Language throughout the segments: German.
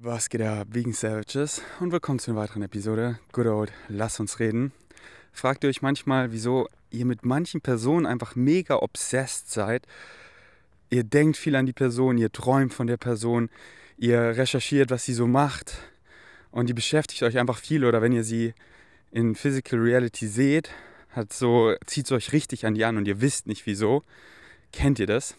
Was geht ab, Vegan Savages? Und willkommen zu einer weiteren Episode. Good old, lass uns reden. Fragt ihr euch manchmal, wieso ihr mit manchen Personen einfach mega obsessed seid? Ihr denkt viel an die Person, ihr träumt von der Person, ihr recherchiert, was sie so macht und die beschäftigt euch einfach viel oder wenn ihr sie in Physical Reality seht, hat so, zieht es euch richtig an die an und ihr wisst nicht wieso. Kennt ihr das?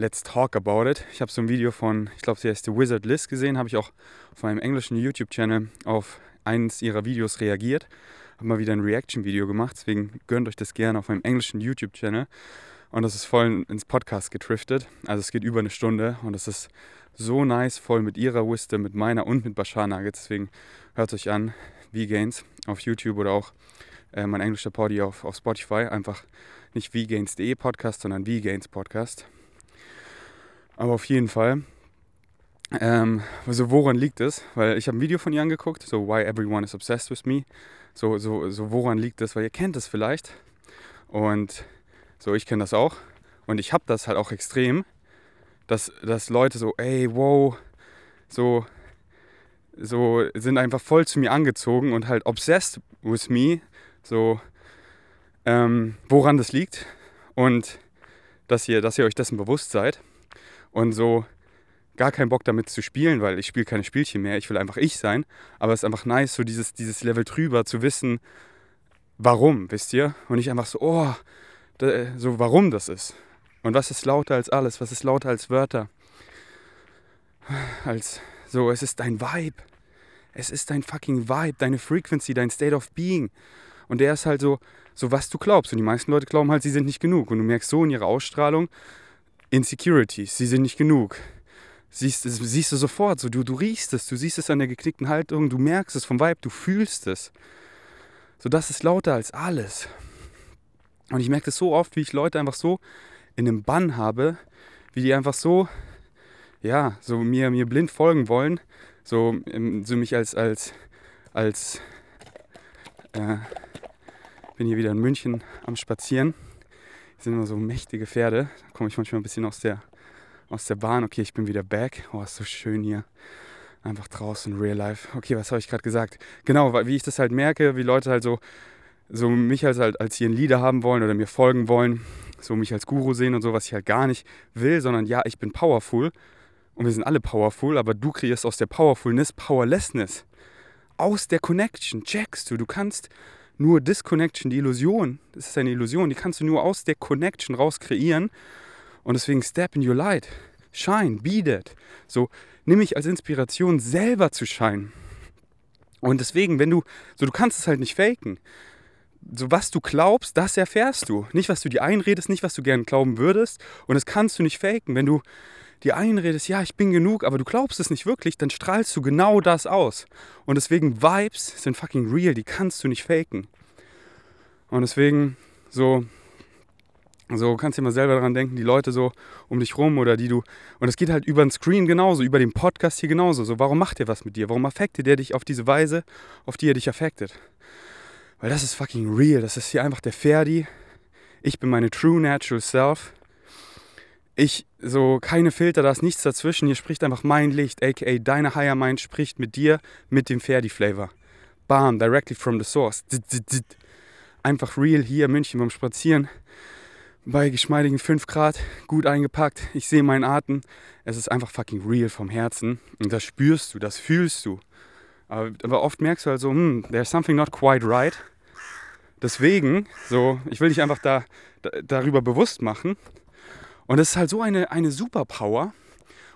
Let's Talk About It. Ich habe so ein Video von, ich glaube, sie heißt The Wizard Liz gesehen, habe ich auch auf meinem englischen YouTube-Channel auf eines ihrer Videos reagiert. Habe mal wieder ein Reaction-Video gemacht, deswegen gönnt euch das gerne auf meinem englischen YouTube-Channel. Und das ist voll ins Podcast getriftet. Also es geht über eine Stunde und es ist so nice, voll mit ihrer Wisdom, mit meiner und mit Bashar Nuggets. Deswegen hört euch an, V-Gains auf YouTube oder auch äh, mein englischer Poddy auf, auf Spotify. Einfach nicht vgains.de Podcast, sondern V-Gains Podcast. Aber auf jeden Fall. Ähm, also woran liegt es? Weil ich habe ein Video von ihr angeguckt, so Why Everyone is Obsessed with Me. So, so, so woran liegt es? Weil ihr kennt es vielleicht. Und so, ich kenne das auch. Und ich habe das halt auch extrem, dass, dass Leute so, ey, wow, so, so sind einfach voll zu mir angezogen und halt obsessed with me. So, ähm, woran das liegt. Und dass ihr, dass ihr euch dessen bewusst seid und so gar keinen Bock damit zu spielen, weil ich spiele keine Spielchen mehr, ich will einfach ich sein. Aber es ist einfach nice, so dieses, dieses Level drüber zu wissen, warum, wisst ihr? Und nicht einfach so, oh, da, so warum das ist. Und was ist lauter als alles? Was ist lauter als Wörter? Als so, es ist dein Vibe. Es ist dein fucking Vibe, deine Frequency, dein State of Being. Und der ist halt so, so was du glaubst. Und die meisten Leute glauben halt, sie sind nicht genug. Und du merkst so in ihrer Ausstrahlung, Insecurities, sie sind nicht genug. Siehst, siehst du sofort, so, du, du riechst es, du siehst es an der geknickten Haltung, du merkst es vom Vibe, du fühlst es. So, das ist lauter als alles. Und ich merke das so oft, wie ich Leute einfach so in einem Bann habe, wie die einfach so, ja, so mir, mir blind folgen wollen, so, ähm, so mich als, als, als, äh, bin hier wieder in München am Spazieren sind immer so mächtige Pferde. Da komme ich manchmal ein bisschen aus der, aus der Bahn. Okay, ich bin wieder back. Oh, ist so schön hier. Einfach draußen, real life. Okay, was habe ich gerade gesagt? Genau, wie ich das halt merke, wie Leute halt so, so mich als, halt als ihren Leader haben wollen oder mir folgen wollen, so mich als Guru sehen und so, was ich halt gar nicht will, sondern ja, ich bin powerful und wir sind alle powerful, aber du kreierst aus der Powerfulness Powerlessness. Aus der Connection checkst du, du kannst nur Disconnection, die Illusion, das ist eine Illusion, die kannst du nur aus der Connection raus kreieren. Und deswegen step in your light. Shine, be that. So, nimm mich als Inspiration, selber zu shine. Und deswegen, wenn du, so du kannst es halt nicht faken. So was du glaubst, das erfährst du. Nicht, was du dir einredest, nicht, was du gern glauben würdest. Und das kannst du nicht faken. Wenn du dir einredest, ja, ich bin genug, aber du glaubst es nicht wirklich, dann strahlst du genau das aus. Und deswegen Vibes sind fucking real, die kannst du nicht faken. Und deswegen so so kannst du dir mal selber daran denken, die Leute so um dich rum oder die du. Und es geht halt über den Screen genauso, über den Podcast hier genauso. So, warum macht der was mit dir? Warum affektet der dich auf diese Weise, auf die er dich affektet? Weil das ist fucking real. Das ist hier einfach der Ferdi. Ich bin meine true natural self ich so keine Filter, da ist nichts dazwischen. Hier spricht einfach mein Licht, aka deine Higher Mind spricht mit dir, mit dem Ferdi Flavor. Bam, directly from the source. Einfach real hier in München beim Spazieren. Bei geschmeidigen 5 Grad, gut eingepackt. Ich sehe meinen Atem. Es ist einfach fucking real vom Herzen. Und das spürst du, das fühlst du. Aber, aber oft merkst du halt so, hm, there's something not quite right. Deswegen, so, ich will dich einfach da, da darüber bewusst machen, und es ist halt so eine, eine Superpower.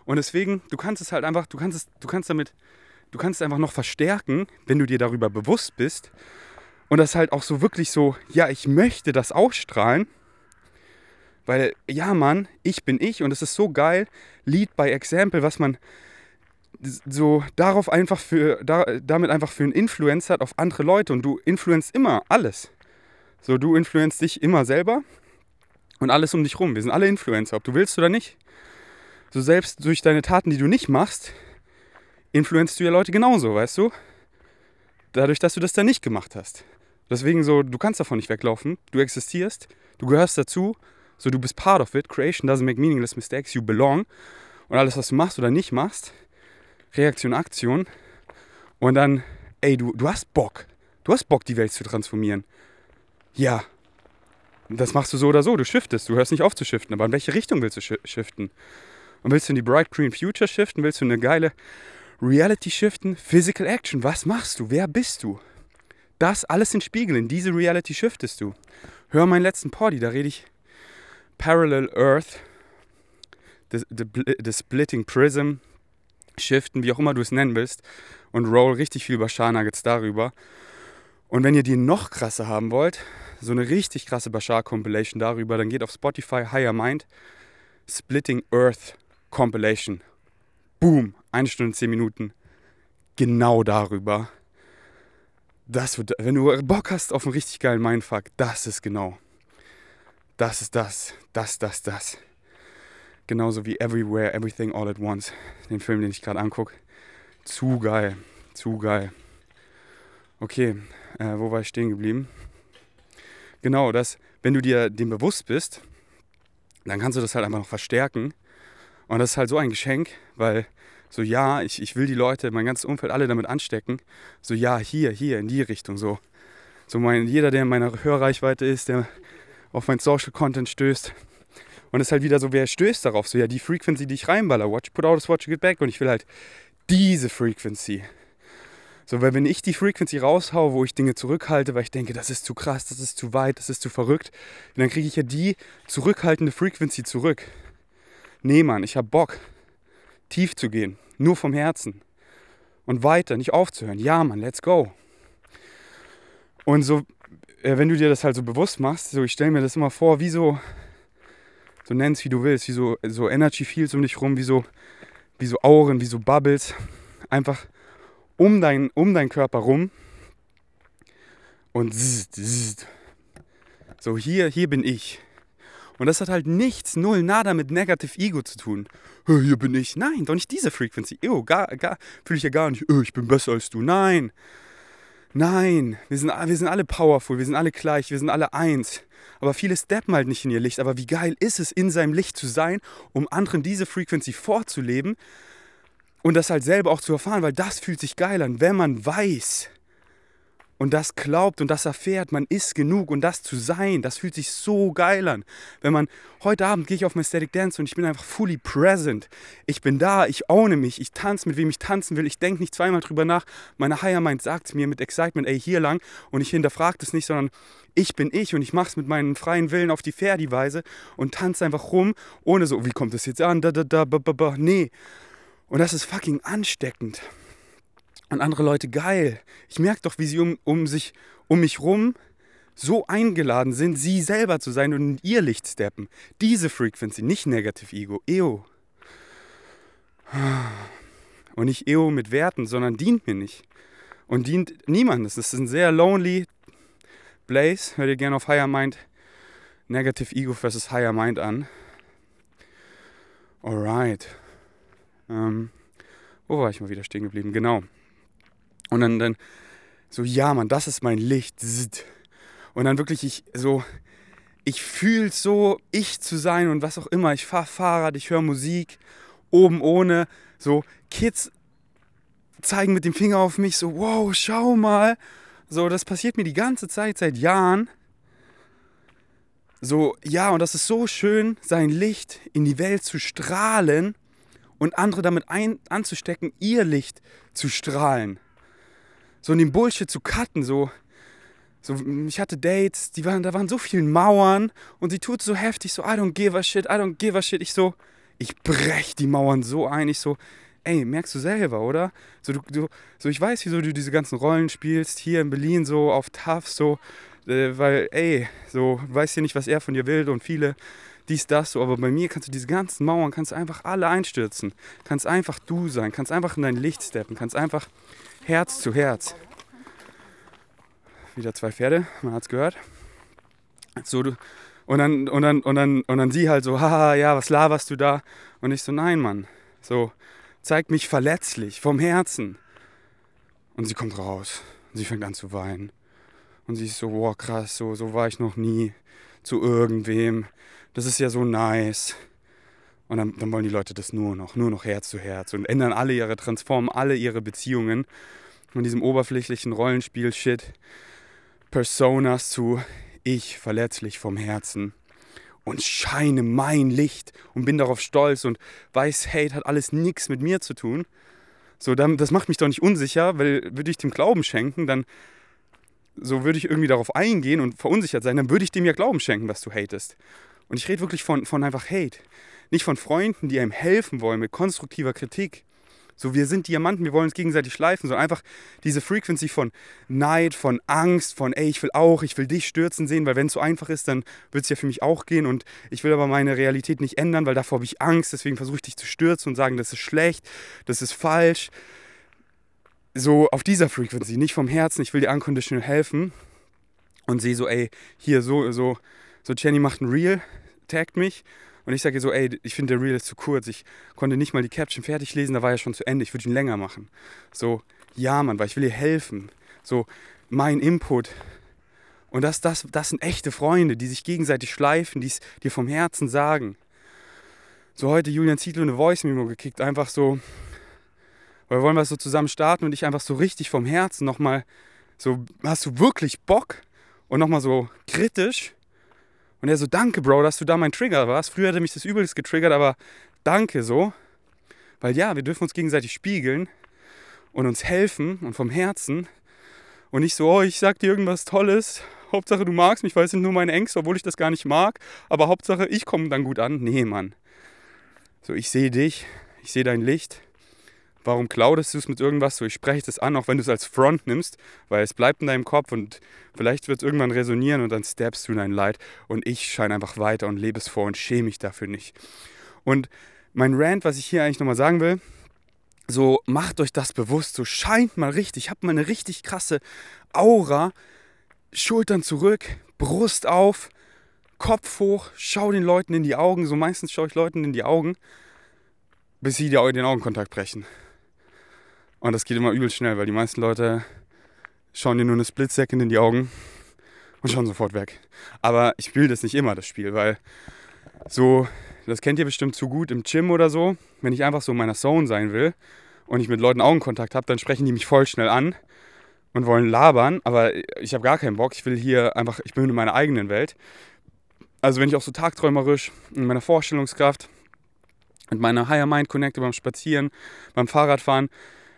Und deswegen, du kannst es halt einfach, du kannst es, du kannst damit, du kannst es einfach noch verstärken, wenn du dir darüber bewusst bist. Und das halt auch so wirklich so, ja, ich möchte das ausstrahlen. Weil, ja, Mann, ich bin ich und es ist so geil, Lead by Example, was man so darauf einfach für, da, damit einfach für einen Influencer hat auf andere Leute und du influenzt immer alles. So, du influenzt dich immer selber und alles um dich rum. Wir sind alle Influencer, ob du willst oder nicht. So selbst durch deine Taten, die du nicht machst, influenzt du ja Leute genauso, weißt du? Dadurch, dass du das dann nicht gemacht hast. Deswegen so, du kannst davon nicht weglaufen. Du existierst, du gehörst dazu, so du bist part of it. Creation doesn't make meaningless mistakes, you belong. Und alles, was du machst oder nicht machst, Reaktion, Aktion. Und dann, ey, du, du hast Bock. Du hast Bock, die Welt zu transformieren. Ja. Das machst du so oder so. Du shiftest. Du hörst nicht auf zu shiften. Aber in welche Richtung willst du shiften? Und willst du in die Bright Green Future shiften? Willst du eine geile Reality shiften? Physical Action. Was machst du? Wer bist du? Das alles in Spiegel. In diese Reality shiftest du. Hör meinen letzten Poddy. Da rede ich Parallel Earth. The, the, the Splitting Prism. Shiften, wie auch immer du es nennen willst. Und roll richtig viel Bashar Nuggets darüber. Und wenn ihr die noch krasser haben wollt, so eine richtig krasse Bashar-Compilation darüber, dann geht auf Spotify Higher Mind, Splitting Earth Compilation. Boom, eine Stunde, zehn Minuten. Genau darüber. Das wird, wenn du Bock hast auf einen richtig geilen Mindfuck, das ist genau. Das ist das, das, das, das. Genauso wie Everywhere, Everything All at Once, den Film, den ich gerade angucke. Zu geil, zu geil. Okay, äh, wo war ich stehen geblieben? Genau, dass, wenn du dir dem bewusst bist, dann kannst du das halt einfach noch verstärken. Und das ist halt so ein Geschenk, weil so, ja, ich, ich will die Leute, mein ganzes Umfeld, alle damit anstecken. So, ja, hier, hier, in die Richtung, so. So, mein, jeder, der in meiner Hörreichweite ist, der auf mein Social Content stößt. Und es ist halt wieder so, wer stößt darauf? So, ja, die Frequency, die ich reinballer. Watch, put out, watch, get back. Und ich will halt diese Frequency. So, weil wenn ich die Frequency raushaue, wo ich Dinge zurückhalte, weil ich denke, das ist zu krass, das ist zu weit, das ist zu verrückt, dann kriege ich ja die zurückhaltende Frequency zurück. Nee, Mann, ich habe Bock, tief zu gehen, nur vom Herzen. Und weiter, nicht aufzuhören. Ja, Mann, let's go. Und so, äh, wenn du dir das halt so bewusst machst, so ich stelle mir das immer vor, wie so, so nenn's wie du willst, wie so, so Energy Fields um dich rum, wie so, wie so Auren, wie so Bubbles. Einfach um, dein, um deinen Körper rum und zzzt, zzzt. so hier, hier bin ich. Und das hat halt nichts, null, nada mit Negative Ego zu tun. Hier bin ich. Nein, doch nicht diese Frequency. Ew, gar, gar, fühle ich ja gar nicht. Ich bin besser als du. Nein. Nein, wir sind, wir sind alle powerful, wir sind alle gleich, wir sind alle eins. Aber viele steppen halt nicht in ihr Licht. Aber wie geil ist es, in seinem Licht zu sein, um anderen diese Frequency vorzuleben, und das halt selber auch zu erfahren, weil das fühlt sich geil an, wenn man weiß und das glaubt und das erfährt, man ist genug und das zu sein, das fühlt sich so geil an. Wenn man, heute Abend gehe ich auf mein Static Dance und ich bin einfach fully present. Ich bin da, ich owne mich, ich tanze mit wem ich tanzen will, ich denke nicht zweimal drüber nach. Meine Higher Mind sagt mir mit Excitement, ey, hier lang und ich hinterfrage das nicht, sondern ich bin ich und ich mache es mit meinem freien Willen auf die Ferdi-Weise und tanze einfach rum, ohne so, wie kommt das jetzt an, da, da, da, ba, ba, ba. Nee, und das ist fucking ansteckend. Und andere Leute geil. Ich merke doch, wie sie um, um, sich, um mich rum so eingeladen sind, sie selber zu sein und in ihr Licht steppen. Diese Frequency, nicht Negative Ego, EO. Und nicht EO mit Werten, sondern dient mir nicht. Und dient niemandem. Das ist ein sehr lonely Blaze. Hört ihr gerne auf Higher Mind Negative Ego versus Higher Mind an. Alright. Ähm, wo war ich mal wieder stehen geblieben? Genau. Und dann, dann so, ja, Mann, das ist mein Licht. Und dann wirklich, ich so, ich fühle so, ich zu sein und was auch immer. Ich fahre Fahrrad, ich höre Musik, oben ohne. So, Kids zeigen mit dem Finger auf mich, so, wow, schau mal. So, das passiert mir die ganze Zeit, seit Jahren. So, ja, und das ist so schön, sein Licht in die Welt zu strahlen und andere damit ein, anzustecken, ihr Licht zu strahlen. So in dem Bullshit zu cutten, so. So, ich hatte Dates, die waren, da waren so viele Mauern und sie tut so heftig, so, I don't give a shit, I don't give a shit. Ich so, ich brech die Mauern so ein. Ich so, ey, merkst du selber, oder? So, du, du, so ich weiß, wieso du diese ganzen Rollen spielst, hier in Berlin so auf Tough, so, äh, weil, ey, so, du weißt ja nicht, was er von dir will und viele dies, das, so. Aber bei mir kannst du diese ganzen Mauern, kannst einfach alle einstürzen. Kannst einfach du sein, kannst einfach in dein Licht steppen, kannst einfach Herz zu Herz. Wieder zwei Pferde, man hat's gehört. So, du, und dann, und dann, und dann, und dann sie halt so, haha, ja, was laberst du da? Und ich so, nein, Mann. So, zeig mich verletzlich, vom Herzen. Und sie kommt raus. Und sie fängt an zu weinen. Und sie ist so, wow, krass, so, so war ich noch nie zu irgendwem das ist ja so nice. Und dann, dann wollen die Leute das nur noch, nur noch Herz zu Herz und ändern alle ihre, transformen alle ihre Beziehungen von diesem oberflächlichen Rollenspiel-Shit, Personas zu ich verletzlich vom Herzen und scheine mein Licht und bin darauf stolz und weiß, Hate hat alles nichts mit mir zu tun. So, das macht mich doch nicht unsicher, weil würde ich dem Glauben schenken, dann so würde ich irgendwie darauf eingehen und verunsichert sein, dann würde ich dem ja Glauben schenken, was du hatest. Und ich rede wirklich von, von einfach Hate. Nicht von Freunden, die einem helfen wollen mit konstruktiver Kritik, so, wir sind Diamanten, wir wollen uns gegenseitig schleifen. So einfach diese Frequency von Neid, von Angst, von ey, ich will auch, ich will dich stürzen sehen, weil wenn es so einfach ist, dann wird es ja für mich auch gehen und ich will aber meine Realität nicht ändern, weil davor habe ich Angst, deswegen versuche ich dich zu stürzen und sagen, das ist schlecht, das ist falsch. So auf dieser Frequency, nicht vom Herzen, ich will dir unconditional helfen und sehe so, ey, hier so, so, so Jenny macht ein Reel, taggt mich und ich sage so, ey, ich finde der Reel ist zu kurz. Ich konnte nicht mal die Caption fertig lesen, da war ja schon zu Ende. Ich würde ihn länger machen. So, ja, Mann, weil ich will dir helfen. So, mein Input. Und das, das, das sind echte Freunde, die sich gegenseitig schleifen, die es dir vom Herzen sagen. So heute Julian Zietlow eine Voice-Memo gekickt, einfach so, weil wir wollen was so zusammen starten und ich einfach so richtig vom Herzen nochmal so, hast du wirklich Bock? Und nochmal so kritisch und er so, danke, Bro, dass du da mein Trigger warst. Früher hätte mich das übelst getriggert, aber danke so. Weil ja, wir dürfen uns gegenseitig spiegeln und uns helfen und vom Herzen. Und nicht so, oh, ich sag dir irgendwas Tolles. Hauptsache, du magst mich, weil es sind nur meine Ängste, obwohl ich das gar nicht mag. Aber Hauptsache, ich komme dann gut an. Nee, Mann. So, ich sehe dich, ich sehe dein Licht Warum cloudest du es mit irgendwas? So, ich spreche das an, auch wenn du es als Front nimmst, weil es bleibt in deinem Kopf und vielleicht wird es irgendwann resonieren und dann steppst du in dein Leid und ich scheine einfach weiter und lebe es vor und schäme mich dafür nicht. Und mein Rant, was ich hier eigentlich nochmal sagen will, so macht euch das bewusst, so scheint mal richtig, habt mal eine richtig krasse Aura, Schultern zurück, Brust auf, Kopf hoch, schau den Leuten in die Augen, so meistens schaue ich Leuten in die Augen, bis sie den Augenkontakt brechen. Und das geht immer übel schnell, weil die meisten Leute schauen dir nur eine Split-Second in die Augen und schauen sofort weg. Aber ich spiele das nicht immer, das Spiel, weil so, das kennt ihr bestimmt zu gut im Gym oder so. Wenn ich einfach so in meiner Zone sein will und ich mit Leuten Augenkontakt habe, dann sprechen die mich voll schnell an und wollen labern, aber ich habe gar keinen Bock. Ich will hier einfach, ich bin in meiner eigenen Welt. Also wenn ich auch so tagträumerisch in meiner Vorstellungskraft mit meiner Higher Mind connecte beim Spazieren, beim Fahrradfahren,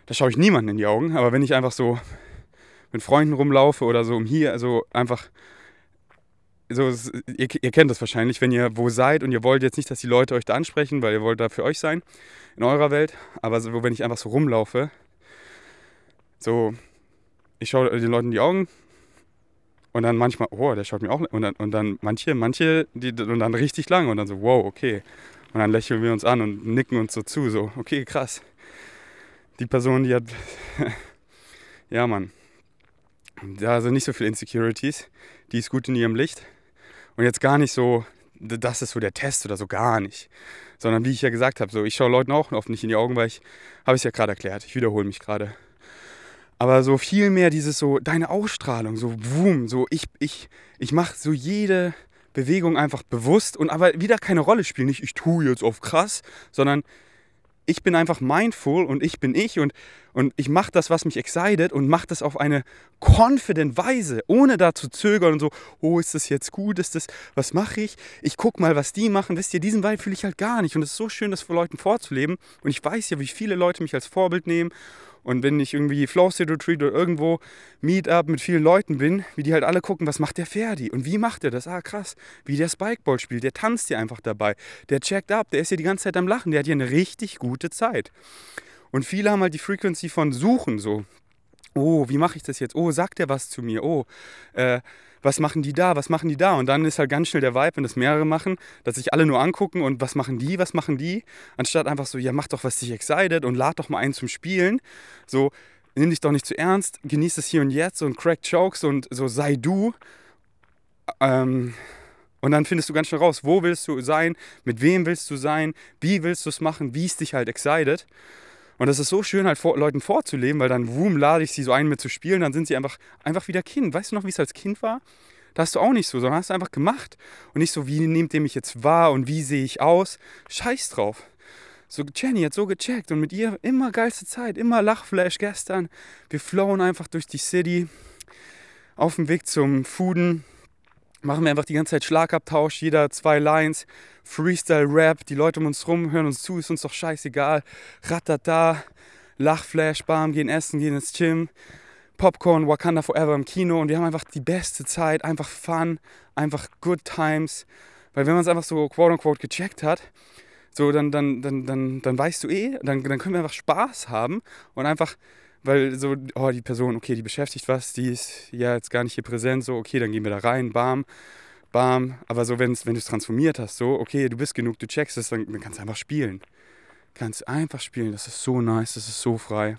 da schaue ich niemanden in die Augen. Aber wenn ich einfach so mit Freunden rumlaufe oder so um hier, also einfach, so, ihr, ihr, kennt das wahrscheinlich, wenn ihr wo seid und ihr wollt jetzt nicht, dass die Leute euch da ansprechen, weil ihr wollt da für euch sein, in eurer Welt. Aber so, wenn ich einfach so rumlaufe, so, ich schaue den Leuten in die Augen und dann manchmal, oh, der schaut mir auch, und dann, und dann manche, manche, die, und dann richtig lang und dann so, wow, okay. Und dann lächeln wir uns an und nicken uns so zu, so, okay, krass die Person, die hat, ja Mann, da sind nicht so viele Insecurities, die ist gut in ihrem Licht. Und jetzt gar nicht so, das ist so der Test oder so, gar nicht. Sondern wie ich ja gesagt habe, so, ich schaue Leuten auch oft nicht in die Augen, weil ich, habe es ja gerade erklärt, ich wiederhole mich gerade. Aber so viel mehr dieses so, deine Ausstrahlung, so boom, so ich, ich, ich mache so jede Bewegung einfach bewusst und aber wieder keine Rolle spielen. Nicht, ich tue jetzt auf krass, sondern ich bin einfach mindful und ich bin ich und, und ich mache das, was mich excited und mache das auf eine confident Weise, ohne da zu zögern und so, oh, ist das jetzt gut, ist das, was mache ich? Ich gucke mal, was die machen. Wisst ihr, diesen Vibe fühle ich halt gar nicht und es ist so schön, das vor Leuten vorzuleben und ich weiß ja, wie viele Leute mich als Vorbild nehmen und wenn ich irgendwie Flow State Retreat oder irgendwo Meetup mit vielen Leuten bin, wie die halt alle gucken, was macht der Ferdi und wie macht er das? Ah, krass. Wie der Spikeball spielt, der tanzt hier einfach dabei. Der checkt ab, der ist hier die ganze Zeit am Lachen, der hat hier eine richtig gute Zeit. Und viele haben halt die Frequency von Suchen so. Oh, wie mache ich das jetzt? Oh, sagt der was zu mir? Oh, äh, was machen die da, was machen die da? Und dann ist halt ganz schnell der Vibe, wenn das mehrere machen, dass sich alle nur angucken und was machen die, was machen die, anstatt einfach so, ja, mach doch, was dich excited und lad doch mal einen zum Spielen. So, nimm dich doch nicht zu ernst, genieß es hier und jetzt und crack Jokes und so sei du. Ähm, und dann findest du ganz schnell raus, wo willst du sein, mit wem willst du sein, wie willst du es machen, wie es dich halt excited. Und das ist so schön, halt vor, Leuten vorzuleben, weil dann, boom, lade ich sie so ein mit zu spielen, dann sind sie einfach, einfach wieder Kind. Weißt du noch, wie es als Kind war? Da hast du auch nicht so, sondern hast du einfach gemacht. Und nicht so, wie nehmt ihr mich jetzt wahr und wie sehe ich aus? Scheiß drauf. So, Jenny hat so gecheckt und mit ihr immer geilste Zeit, immer Lachflash gestern. Wir flowen einfach durch die City auf dem Weg zum Fooden. Machen wir einfach die ganze Zeit Schlagabtausch, jeder zwei Lines, Freestyle-Rap, die Leute um uns rum hören uns zu, ist uns doch scheißegal. Ratata, Lachflash, bam, gehen essen, gehen ins Gym. Popcorn, Wakanda Forever im Kino und wir haben einfach die beste Zeit, einfach Fun, einfach Good Times. Weil wenn man es einfach so quote unquote gecheckt hat, so dann, dann, dann, dann, dann weißt du eh, dann, dann können wir einfach Spaß haben und einfach, weil so, oh, die Person, okay, die beschäftigt was, die ist ja jetzt gar nicht hier präsent, so, okay, dann gehen wir da rein, bam, bam. Aber so, wenn's, wenn du es transformiert hast, so, okay, du bist genug, du checkst es, dann, dann kannst du einfach spielen. Kannst einfach spielen, das ist so nice, das ist so frei.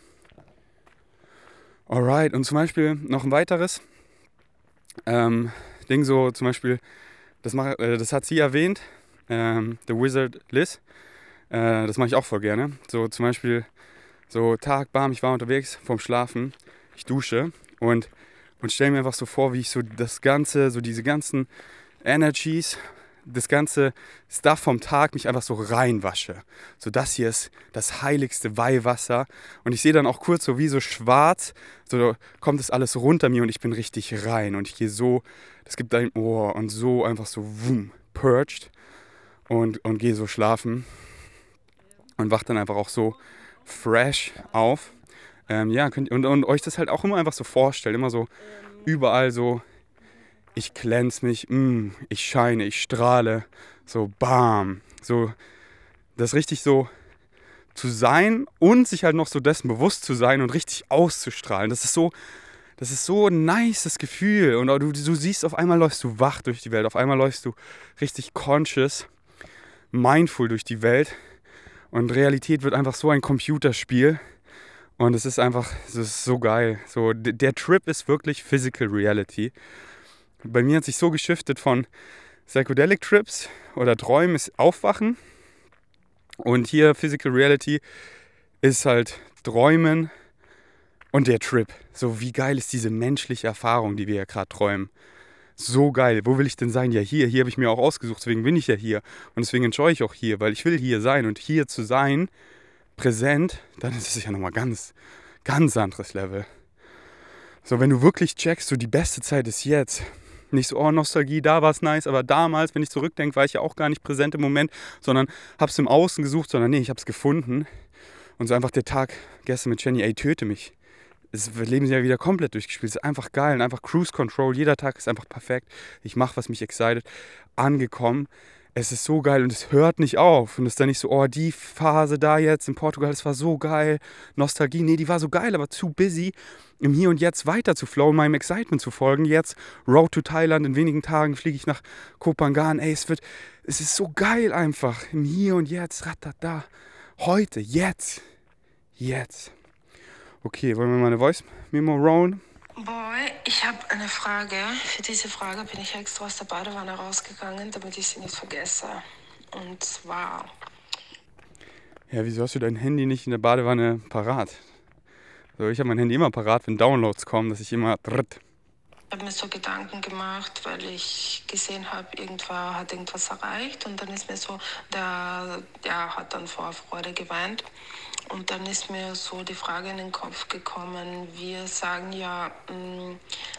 Alright, und zum Beispiel noch ein weiteres ähm, Ding, so zum Beispiel, das, mach, äh, das hat sie erwähnt, ähm, The Wizard Liz. Äh, das mache ich auch voll gerne. So zum Beispiel, so Tag, bam, ich war unterwegs vorm Schlafen, ich dusche und, und stelle mir einfach so vor, wie ich so das Ganze, so diese ganzen Energies das ganze Stuff vom Tag mich einfach so reinwasche. So das hier ist das heiligste Weihwasser. Und ich sehe dann auch kurz so wie so schwarz, so kommt das alles runter mir und ich bin richtig rein. Und ich gehe so, das gibt ein Ohr und so einfach so wum, purged und, und gehe so schlafen und wach dann einfach auch so fresh auf. Ähm, ja, könnt, und, und euch das halt auch immer einfach so vorstellen, immer so überall so ich glänze mich, mm, ich scheine, ich strahle, so bam. So, das richtig so zu sein und sich halt noch so dessen bewusst zu sein und richtig auszustrahlen. Das ist so, das ist so ein nices Gefühl. Und du, du siehst, auf einmal läufst du wach durch die Welt, auf einmal läufst du richtig conscious, mindful durch die Welt. Und Realität wird einfach so ein Computerspiel. Und es ist einfach, es ist so geil. So, der Trip ist wirklich Physical Reality bei mir hat sich so geschiftet von Psychedelic Trips oder Träumen ist Aufwachen. Und hier Physical Reality ist halt Träumen und der Trip. So, wie geil ist diese menschliche Erfahrung, die wir ja gerade träumen. So geil. Wo will ich denn sein? Ja, hier. Hier habe ich mir auch ausgesucht. Deswegen bin ich ja hier. Und deswegen enjoy ich auch hier, weil ich will hier sein. Und hier zu sein, präsent, dann ist es ja nochmal ganz, ganz anderes Level. So, wenn du wirklich checkst, so die beste Zeit ist jetzt. Nicht so, oh, Nostalgie, da war es nice, aber damals, wenn ich zurückdenke, war ich ja auch gar nicht präsent im Moment, sondern habe es im Außen gesucht, sondern nee, ich habe es gefunden. Und so einfach der Tag gestern mit Jenny, ey, töte mich. Das Leben ist ja wieder komplett durchgespielt. Es ist einfach geil und einfach Cruise Control. Jeder Tag ist einfach perfekt. Ich mache, was mich excited. Angekommen es ist so geil und es hört nicht auf. Und es ist dann nicht so, oh, die Phase da jetzt in Portugal, das war so geil. Nostalgie, nee, die war so geil, aber zu busy, im Hier und Jetzt weiter zu flowen, meinem Excitement zu folgen. Jetzt Road to Thailand, in wenigen Tagen fliege ich nach Kopangan. Ey, es wird, es ist so geil einfach. Im Hier und Jetzt, ratata. Heute, jetzt, jetzt. Okay, wollen wir mal eine Voice Memo rollen? Boy, ich habe eine Frage. Für diese Frage bin ich extra aus der Badewanne rausgegangen, damit ich sie nicht vergesse. Und zwar. Ja, wieso hast du dein Handy nicht in der Badewanne parat? Also ich habe mein Handy immer parat, wenn Downloads kommen, dass ich immer. Ich habe mir so Gedanken gemacht, weil ich gesehen habe, irgendwer hat irgendwas erreicht und dann ist mir so, der, der hat dann vor Freude geweint. Und dann ist mir so die Frage in den Kopf gekommen, wir sagen ja, mm,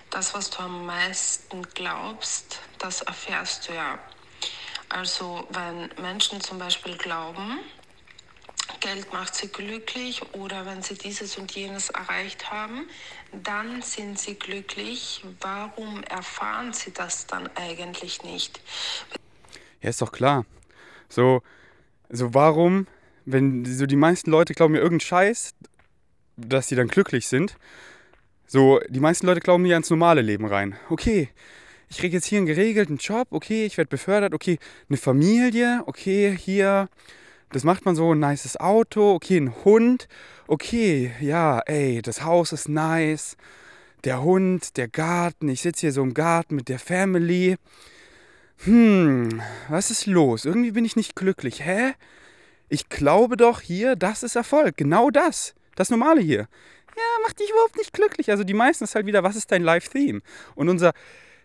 das, was du am meisten glaubst, das erfährst du ja. Also wenn Menschen zum Beispiel glauben, Geld macht sie glücklich oder wenn sie dieses und jenes erreicht haben, dann sind sie glücklich. Warum erfahren sie das dann eigentlich nicht? Ja, ist doch klar. So, so warum wenn so die meisten Leute glauben mir irgendeinen Scheiß, dass sie dann glücklich sind. So, die meisten Leute glauben mir ans normale Leben rein. Okay, ich kriege jetzt hier einen geregelten Job, okay, ich werde befördert, okay, eine Familie, okay, hier, das macht man so, ein nices Auto, okay, ein Hund, okay, ja, ey, das Haus ist nice, der Hund, der Garten, ich sitze hier so im Garten mit der Family. Hm, was ist los? Irgendwie bin ich nicht glücklich. Hä? Ich glaube doch hier, das ist Erfolg. Genau das. Das Normale hier. Ja, macht dich überhaupt nicht glücklich. Also die meisten ist halt wieder, was ist dein Live-Theme? Und unser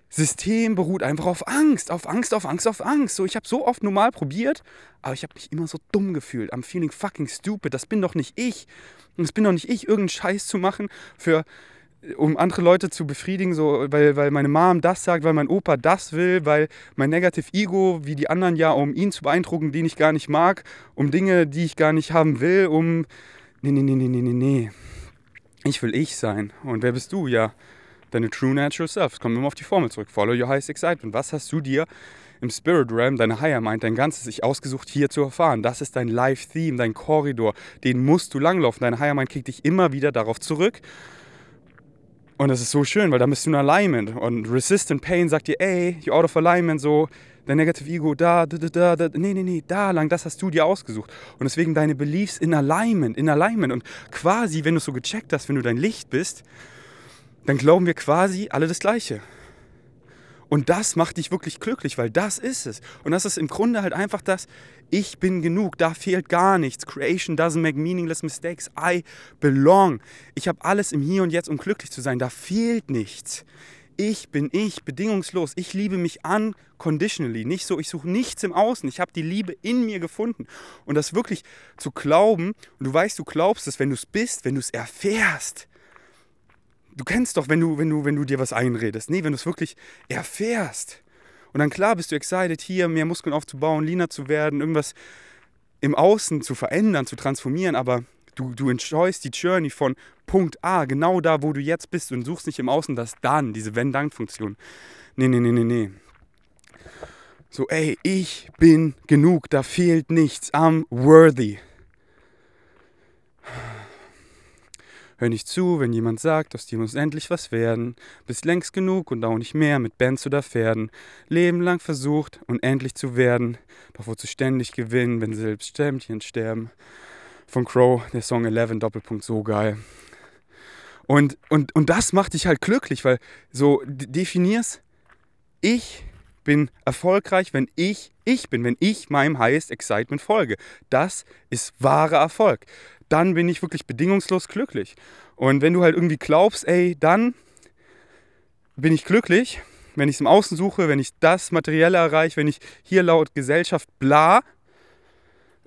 System beruht einfach auf Angst, auf Angst, auf Angst, auf Angst. So, ich habe so oft normal probiert, aber ich habe mich immer so dumm gefühlt. I'm feeling fucking stupid. Das bin doch nicht ich. Das bin doch nicht ich, irgendeinen Scheiß zu machen, für, um andere Leute zu befriedigen, so, weil, weil meine Mom das sagt, weil mein Opa das will, weil mein Negative Ego, wie die anderen ja, um ihn zu beeindrucken, den ich gar nicht mag, um Dinge, die ich gar nicht haben will, um. Nee, nee, nee, nee, nee, nee, nee. Ich will ich sein. Und wer bist du? Ja, deine True Natural Self. Kommen wir mal auf die Formel zurück. Follow your highest excitement. Was hast du dir im Spirit Realm, deine Higher Mind, dein ganzes Ich ausgesucht, hier zu erfahren? Das ist dein Life-Theme, dein Korridor. Den musst du langlaufen. Deine Higher Mind kriegt dich immer wieder darauf zurück. Und das ist so schön, weil da bist du in Alignment. Und Resistant Pain sagt dir, ey, you're out of alignment, so, dein Negative Ego, da, da, da, da, nee, nee, nee, da lang, das hast du dir ausgesucht. Und deswegen deine Beliefs in Alignment, in Alignment. Und quasi, wenn du es so gecheckt hast, wenn du dein Licht bist, dann glauben wir quasi alle das Gleiche. Und das macht dich wirklich glücklich, weil das ist es. Und das ist im Grunde halt einfach das, ich bin genug, da fehlt gar nichts. Creation doesn't make meaningless mistakes. I belong. Ich habe alles im Hier und Jetzt, um glücklich zu sein. Da fehlt nichts. Ich bin ich, bedingungslos. Ich liebe mich unconditionally. Nicht so, ich suche nichts im Außen. Ich habe die Liebe in mir gefunden. Und das wirklich zu glauben, und du weißt, du glaubst es, wenn du es bist, wenn du es erfährst du kennst doch, wenn du, wenn du, wenn du dir was einredest. Nee, wenn du es wirklich erfährst. Und dann klar bist du excited, hier mehr Muskeln aufzubauen, leaner zu werden, irgendwas im Außen zu verändern, zu transformieren, aber du, du enjoyst die Journey von Punkt A, genau da, wo du jetzt bist und suchst nicht im Außen das Dann, diese Wenn-Dank-Funktion. Nee, nee, nee, nee, nee. So, ey, ich bin genug, da fehlt nichts, I'm worthy. Hör nicht zu, wenn jemand sagt, aus dir muss endlich was werden. Bist längst genug und auch nicht mehr mit Bands oder Pferden. Leben lang versucht, unendlich zu werden. Doch wozu ständig gewinnen, wenn selbst Stämmchen sterben? Von Crow, der Song 11, Doppelpunkt, so geil. Und, und, und das macht dich halt glücklich, weil so definierst, ich bin erfolgreich, wenn ich ich bin, wenn ich meinem Highest Excitement folge. Das ist wahrer Erfolg dann bin ich wirklich bedingungslos glücklich. Und wenn du halt irgendwie glaubst, ey, dann bin ich glücklich, wenn ich es im Außen suche, wenn ich das Materielle erreiche, wenn ich hier laut Gesellschaft bla,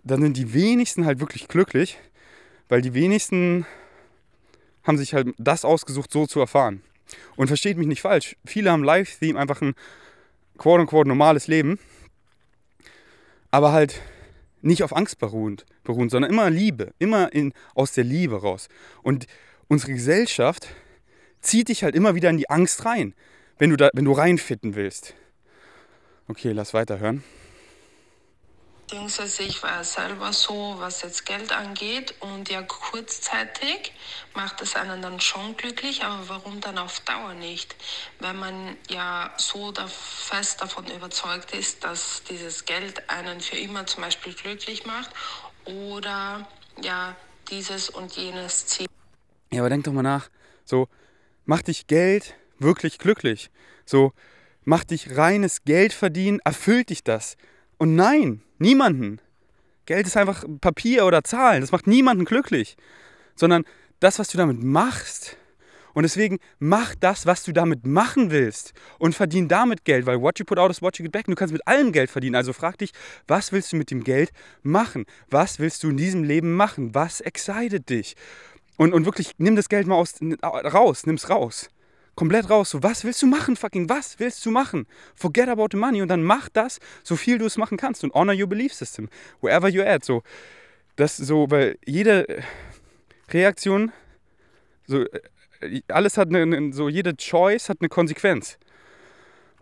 dann sind die wenigsten halt wirklich glücklich, weil die wenigsten haben sich halt das ausgesucht, so zu erfahren. Und versteht mich nicht falsch, viele haben Live-Theme einfach ein quote-unquote normales Leben, aber halt nicht auf Angst beruhend, beruhend sondern immer Liebe, immer in, aus der Liebe raus. Und unsere Gesellschaft zieht dich halt immer wieder in die Angst rein, wenn du, da, wenn du reinfitten willst. Okay, lass weiterhören. Beziehungsweise ich war selber so, was jetzt Geld angeht und ja kurzzeitig macht es einen dann schon glücklich, aber warum dann auf Dauer nicht? Wenn man ja so da fest davon überzeugt ist, dass dieses Geld einen für immer zum Beispiel glücklich macht oder ja dieses und jenes Ziel. Ja, aber denk doch mal nach, so macht dich Geld wirklich glücklich? So macht dich reines Geld verdienen, erfüllt dich das? Und nein, niemanden. Geld ist einfach Papier oder Zahlen. Das macht niemanden glücklich. Sondern das, was du damit machst. Und deswegen mach das, was du damit machen willst. Und verdien damit Geld, weil what you put out is what you get back. Du kannst mit allem Geld verdienen. Also frag dich, was willst du mit dem Geld machen? Was willst du in diesem Leben machen? Was excited dich? Und, und wirklich, nimm das Geld mal aus, raus, nimm's raus komplett raus. So, was willst du machen, fucking, was willst du machen? Forget about the money und dann mach das, so viel du es machen kannst und honor your belief system, wherever you're at. So, das so, weil jede Reaktion, so, äh, alles hat eine, so, jede Choice hat eine Konsequenz.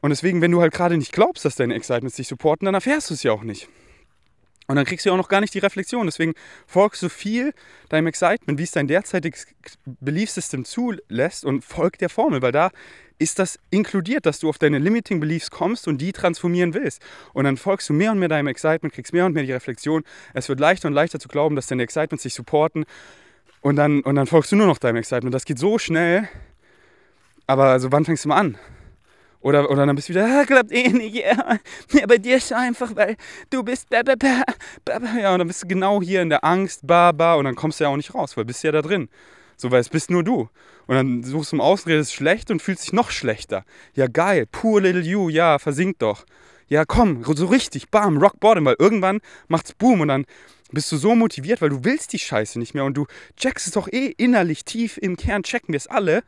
Und deswegen, wenn du halt gerade nicht glaubst, dass deine Excitements dich supporten, dann erfährst du es ja auch nicht. Und dann kriegst du auch noch gar nicht die Reflexion. Deswegen folgst du viel deinem Excitement, wie es dein derzeitiges Belief System zulässt und folg der Formel, weil da ist das inkludiert, dass du auf deine Limiting Beliefs kommst und die transformieren willst. Und dann folgst du mehr und mehr deinem Excitement, kriegst mehr und mehr die Reflexion. Es wird leichter und leichter zu glauben, dass deine Excitements sich supporten. Und dann, und dann folgst du nur noch deinem Excitement. Das geht so schnell. Aber also wann fängst du mal an? Oder, oder dann bist du wieder, ah, klappt eh nicht, ja. ja. Bei dir ist einfach, weil du bist, ba, ba, ba, ja, und dann bist du genau hier in der Angst, ba, ba, und dann kommst du ja auch nicht raus, weil bist ja da drin. So, weil es bist nur du. Und dann suchst du im Ausrede, ist schlecht und fühlst dich noch schlechter. Ja, geil, poor little you, ja, versinkt doch. Ja, komm, so richtig, bam, rock bottom, weil irgendwann macht's boom und dann bist du so motiviert, weil du willst die Scheiße nicht mehr und du checkst es doch eh innerlich tief im Kern, checken wir es alle.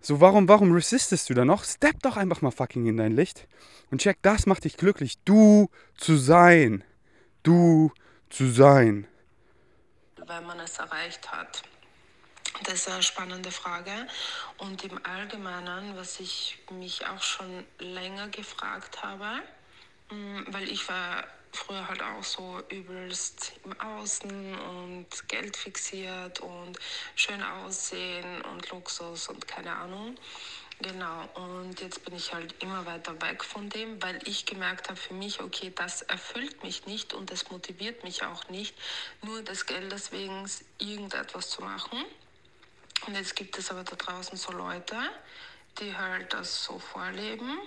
So, warum, warum resistest du da noch? Step doch einfach mal fucking in dein Licht und check, das macht dich glücklich. Du zu sein. Du zu sein. Wenn man es erreicht hat. Das ist eine spannende Frage. Und im Allgemeinen, was ich mich auch schon länger gefragt habe, mm, weil ich war früher halt auch so übelst im Außen und Geld fixiert und schön aussehen und Luxus und keine Ahnung. Genau, und jetzt bin ich halt immer weiter weg von dem, weil ich gemerkt habe für mich, okay, das erfüllt mich nicht und das motiviert mich auch nicht, nur des Geldes wegen irgendetwas zu machen. Und jetzt gibt es aber da draußen so Leute, die halt das so vorleben,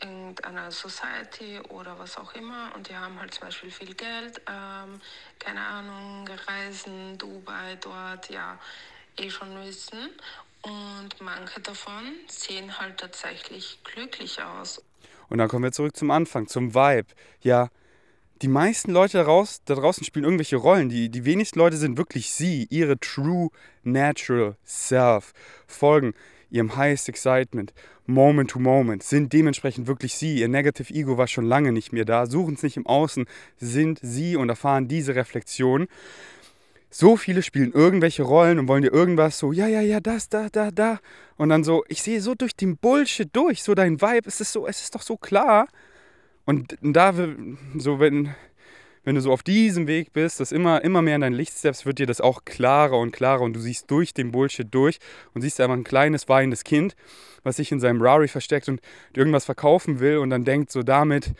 irgendeiner Society oder was auch immer, und die haben halt zum Beispiel viel Geld, ähm, keine Ahnung, Reisen, Dubai, dort, ja, eh schon wissen. Und manche davon sehen halt tatsächlich glücklich aus. Und dann kommen wir zurück zum Anfang, zum Vibe. Ja, die meisten Leute daraus, da draußen spielen irgendwelche Rollen. Die, die wenigsten Leute sind wirklich sie, ihre true natural self, folgen ihrem highest excitement, moment to moment, sind dementsprechend wirklich sie. Ihr negative Ego war schon lange nicht mehr da, suchen es nicht im Außen, sind sie und erfahren diese Reflexion. So viele spielen irgendwelche Rollen und wollen dir irgendwas so, ja, ja, ja, das, da, da, da. Und dann so, ich sehe so durch den Bullshit durch, so dein Vibe, es ist so, es ist doch so klar und da, so wenn, wenn du so auf diesem Weg bist, dass immer, immer mehr in dein Licht steppst, wird dir das auch klarer und klarer und du siehst durch den Bullshit durch und siehst einfach ein kleines weinendes Kind, was sich in seinem Rari versteckt und irgendwas verkaufen will und dann denkt so damit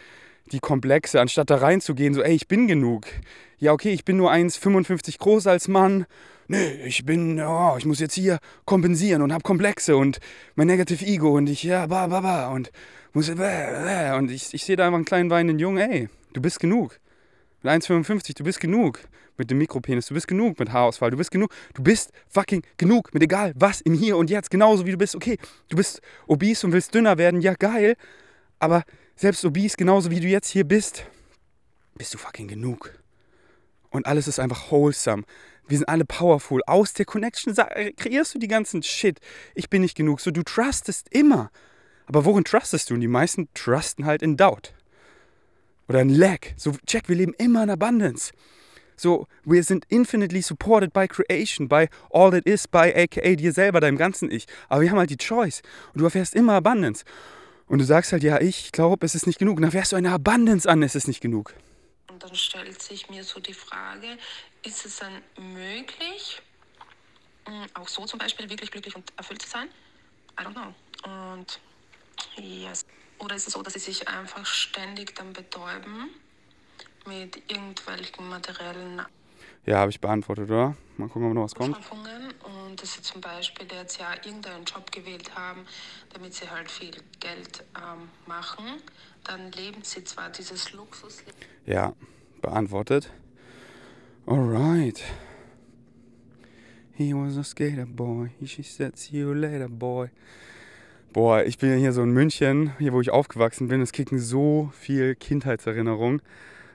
die Komplexe, anstatt da reinzugehen, so ey, ich bin genug. Ja, okay, ich bin nur 1,55 groß als Mann. Nee, ich bin, oh, ich muss jetzt hier kompensieren und hab Komplexe und mein Negative Ego und ich, ja, ba, ba, ba und muss, und ich, ich sehe da einfach einen kleinen weinenden Jungen, ey, du bist genug. Mit 1,55, du bist genug. Mit dem Mikropenis, du bist genug mit Haarausfall, du bist genug. Du bist fucking genug mit egal was im Hier und Jetzt, genauso wie du bist. Okay, du bist obese und willst dünner werden, ja geil. Aber selbst obese, genauso wie du jetzt hier bist, bist du fucking genug. Und alles ist einfach wholesome. Wir sind alle powerful. Aus der Connection kreierst du die ganzen Shit. Ich bin nicht genug. So, du trustest immer. Aber worin trustest du? Und die meisten trusten halt in Doubt. Oder in Lack. So, check, wir leben immer in Abundance. So, wir sind infinitely supported by creation, by all that is, by aka dir selber, deinem ganzen Ich. Aber wir haben halt die Choice. Und du erfährst immer Abundance. Und du sagst halt, ja, ich glaube, es ist nicht genug. Und dann fährst du eine Abundance an, es ist nicht genug. Und dann stellt sich mir so die Frage, ist es dann möglich, mm, auch so zum Beispiel wirklich glücklich und erfüllt zu sein? I don't know. Und Yes. Oder ist es so, dass sie sich einfach ständig dann betäuben mit irgendwelchen materiellen ja, habe ich beantwortet, oder? Mal gucken, ob noch was kommt. Und dass sie zum Beispiel jetzt ja irgendeinen Job gewählt haben, damit sie halt viel Geld ähm, machen. Dann leben sie zwar dieses Luxusleben. Ja, beantwortet. Alright. He was a skater boy. She said, see you later, boy. Boah, ich bin ja hier so in München, hier wo ich aufgewachsen bin. Es kriegen so viel Kindheitserinnerung.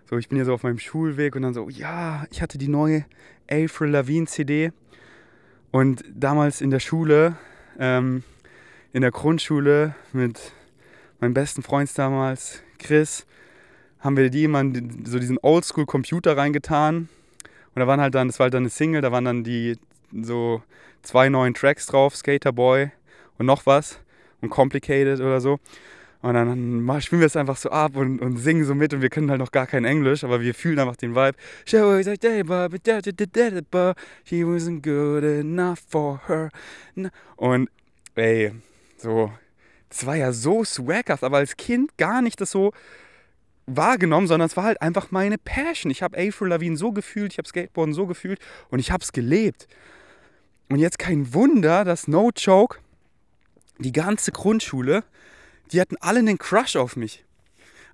So, ich bin hier so auf meinem Schulweg und dann so, ja, ich hatte die neue Avril Lavigne CD. Und damals in der Schule, ähm, in der Grundschule mit meinem besten Freund damals, Chris, haben wir die immer so diesen Oldschool-Computer reingetan. Und da waren halt dann, das war halt dann eine Single, da waren dann die so zwei neuen Tracks drauf, Skater Boy und noch was und Complicated oder so. Und dann spielen wir es einfach so ab und, und singen so mit und wir können halt noch gar kein Englisch, aber wir fühlen einfach den Vibe. She wasn't good enough for her. Und ey, so, das war ja so swaghaft, aber als Kind gar nicht das so wahrgenommen, sondern es war halt einfach meine Passion. Ich habe Avril Lavigne so gefühlt, ich habe Skateboarden so gefühlt und ich habe es gelebt. Und jetzt kein Wunder, dass No Joke die ganze Grundschule, die hatten alle einen Crush auf mich.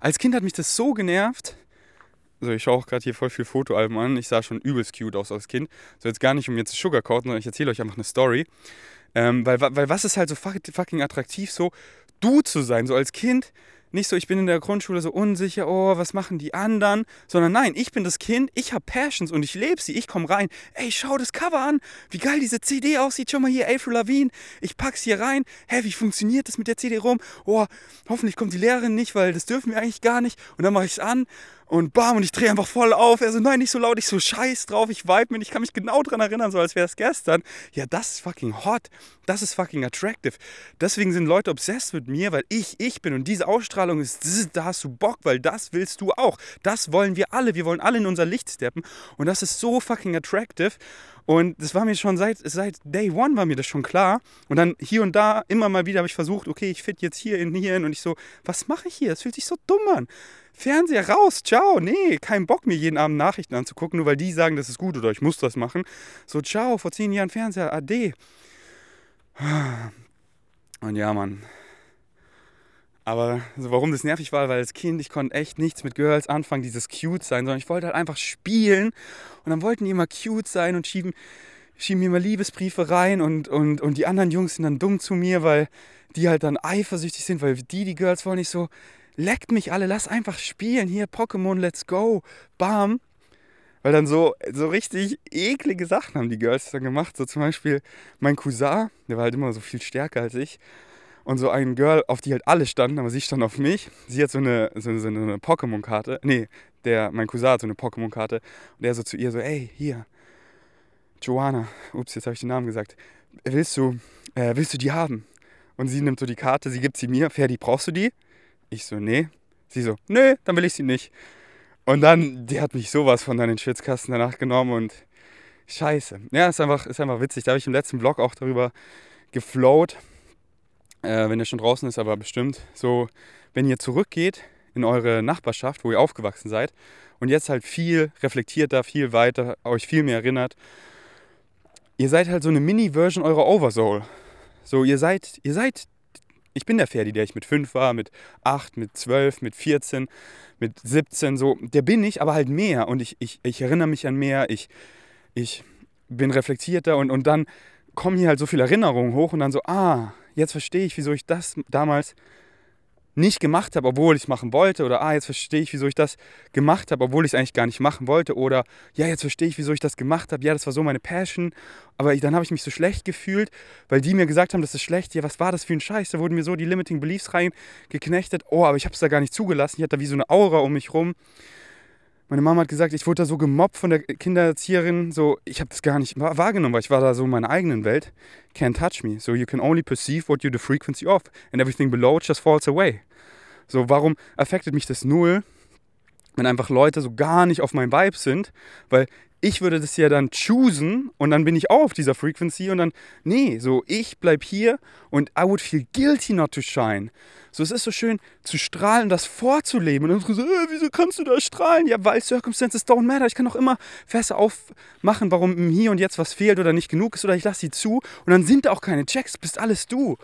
Als Kind hat mich das so genervt, so ich schaue auch gerade hier voll viel Fotoalben an. Ich sah schon übelst cute aus als Kind. So jetzt gar nicht, um jetzt zu sugarcoaten, sondern ich erzähle euch einfach eine Story. Ähm, weil, weil was ist halt so fucking attraktiv, so du zu sein, so als Kind nicht so, ich bin in der Grundschule so unsicher, oh, was machen die anderen, sondern nein, ich bin das Kind, ich habe Passions und ich lebe sie, ich komme rein, ey, schau das Cover an, wie geil diese CD aussieht, schau mal hier, Avril Lavigne, ich pack's hier rein, hä, wie funktioniert das mit der CD rum, oh, hoffentlich kommt die Lehrerin nicht, weil das dürfen wir eigentlich gar nicht. Und dann mache ich's an und bam, und ich drehe einfach voll auf. Er so, nein, nicht so laut, ich so scheiß drauf, ich vibe mit, ich kann mich genau dran erinnern, so als wäre es gestern. Ja, das ist fucking hot. Das ist fucking attractive. Deswegen sind Leute obsessed mit mir, weil ich ich bin. Und diese Ausstrahlung ist, da hast du Bock, weil das willst du auch. Das wollen wir alle. Wir wollen alle in unser Licht steppen. Und das ist so fucking attractive. Und das war mir schon seit, seit Day One war mir das schon klar. Und dann hier und da immer mal wieder habe ich versucht, okay, ich fit jetzt hier in hier hin. Und ich so, was mache ich hier? Das fühlt sich so dumm an. Fernseher raus, ciao, nee, kein Bock mir jeden Abend Nachrichten anzugucken, nur weil die sagen, das ist gut oder ich muss das machen. So, ciao, vor zehn Jahren Fernseher, ade. Und ja, Mann. Aber also warum das nervig war, weil als Kind, ich konnte echt nichts mit Girls anfangen, dieses cute sein, sondern ich wollte halt einfach spielen. Und dann wollten die immer cute sein und schieben, schieben mir mal Liebesbriefe rein und, und, und die anderen Jungs sind dann dumm zu mir, weil die halt dann eifersüchtig sind, weil die, die Girls wollen nicht so, leckt mich alle, lass einfach spielen. Hier, Pokémon, let's go. Bam. Weil dann so, so richtig eklige Sachen haben die Girls dann gemacht. So zum Beispiel mein Cousin, der war halt immer so viel stärker als ich. Und so ein Girl, auf die halt alle standen, aber sie stand auf mich. Sie hat so eine, so so eine Pokémon-Karte. Nee, der, mein Cousin hat so eine Pokémon-Karte. Und der so zu ihr so, ey, hier, Joanna, ups, jetzt habe ich den Namen gesagt. Willst du, äh, willst du die haben? Und sie nimmt so die Karte, sie gibt sie mir. Ferdi, brauchst du die? Ich so, nee. Sie so, nee, dann will ich sie nicht. Und dann, die hat mich sowas von dann in den Schwitzkasten danach genommen und scheiße. Ja, ist einfach, ist einfach witzig. Da habe ich im letzten Blog auch darüber geflowt, äh, wenn er schon draußen ist, aber bestimmt. So, wenn ihr zurückgeht in eure Nachbarschaft, wo ihr aufgewachsen seid und jetzt halt viel reflektierter, viel weiter, euch viel mehr erinnert, ihr seid halt so eine Mini-Version eurer Oversoul. So, ihr seid, ihr seid ich bin der Ferdi, der ich mit 5 war, mit 8, mit 12, mit 14, mit 17, so. Der bin ich, aber halt mehr. Und ich, ich, ich erinnere mich an mehr, ich, ich bin reflektierter und, und dann kommen hier halt so viele Erinnerungen hoch und dann so, ah, jetzt verstehe ich, wieso ich das damals nicht gemacht habe, obwohl ich es machen wollte. Oder, ah, jetzt verstehe ich, wieso ich das gemacht habe, obwohl ich es eigentlich gar nicht machen wollte. Oder, ja, jetzt verstehe ich, wieso ich das gemacht habe. Ja, das war so meine Passion. Aber dann habe ich mich so schlecht gefühlt, weil die mir gesagt haben, das ist schlecht. Ja, was war das für ein Scheiß? Da wurden mir so die Limiting Beliefs reingeknechtet. Oh, aber ich habe es da gar nicht zugelassen. Ich hatte da wie so eine Aura um mich rum. Meine Mama hat gesagt, ich wurde da so gemobbt von der Kindererzieherin. So, ich habe das gar nicht wahrgenommen, weil ich war da so in meiner eigenen Welt. Can't touch me. So you can only perceive what you're the frequency of. And everything below just falls away. So, warum affectet mich das null, wenn einfach Leute so gar nicht auf meinem Vibe sind? Weil ich würde das ja dann choosen und dann bin ich auch auf dieser Frequency und dann, nee, so ich bleib hier und I would feel guilty not to shine. So, es ist so schön zu strahlen, das vorzuleben. Und dann so, äh, wieso kannst du da strahlen? Ja, weil Circumstances don't matter. Ich kann auch immer Fässer aufmachen, warum im Hier und Jetzt was fehlt oder nicht genug ist oder ich lasse sie zu. Und dann sind da auch keine Checks, bist alles du.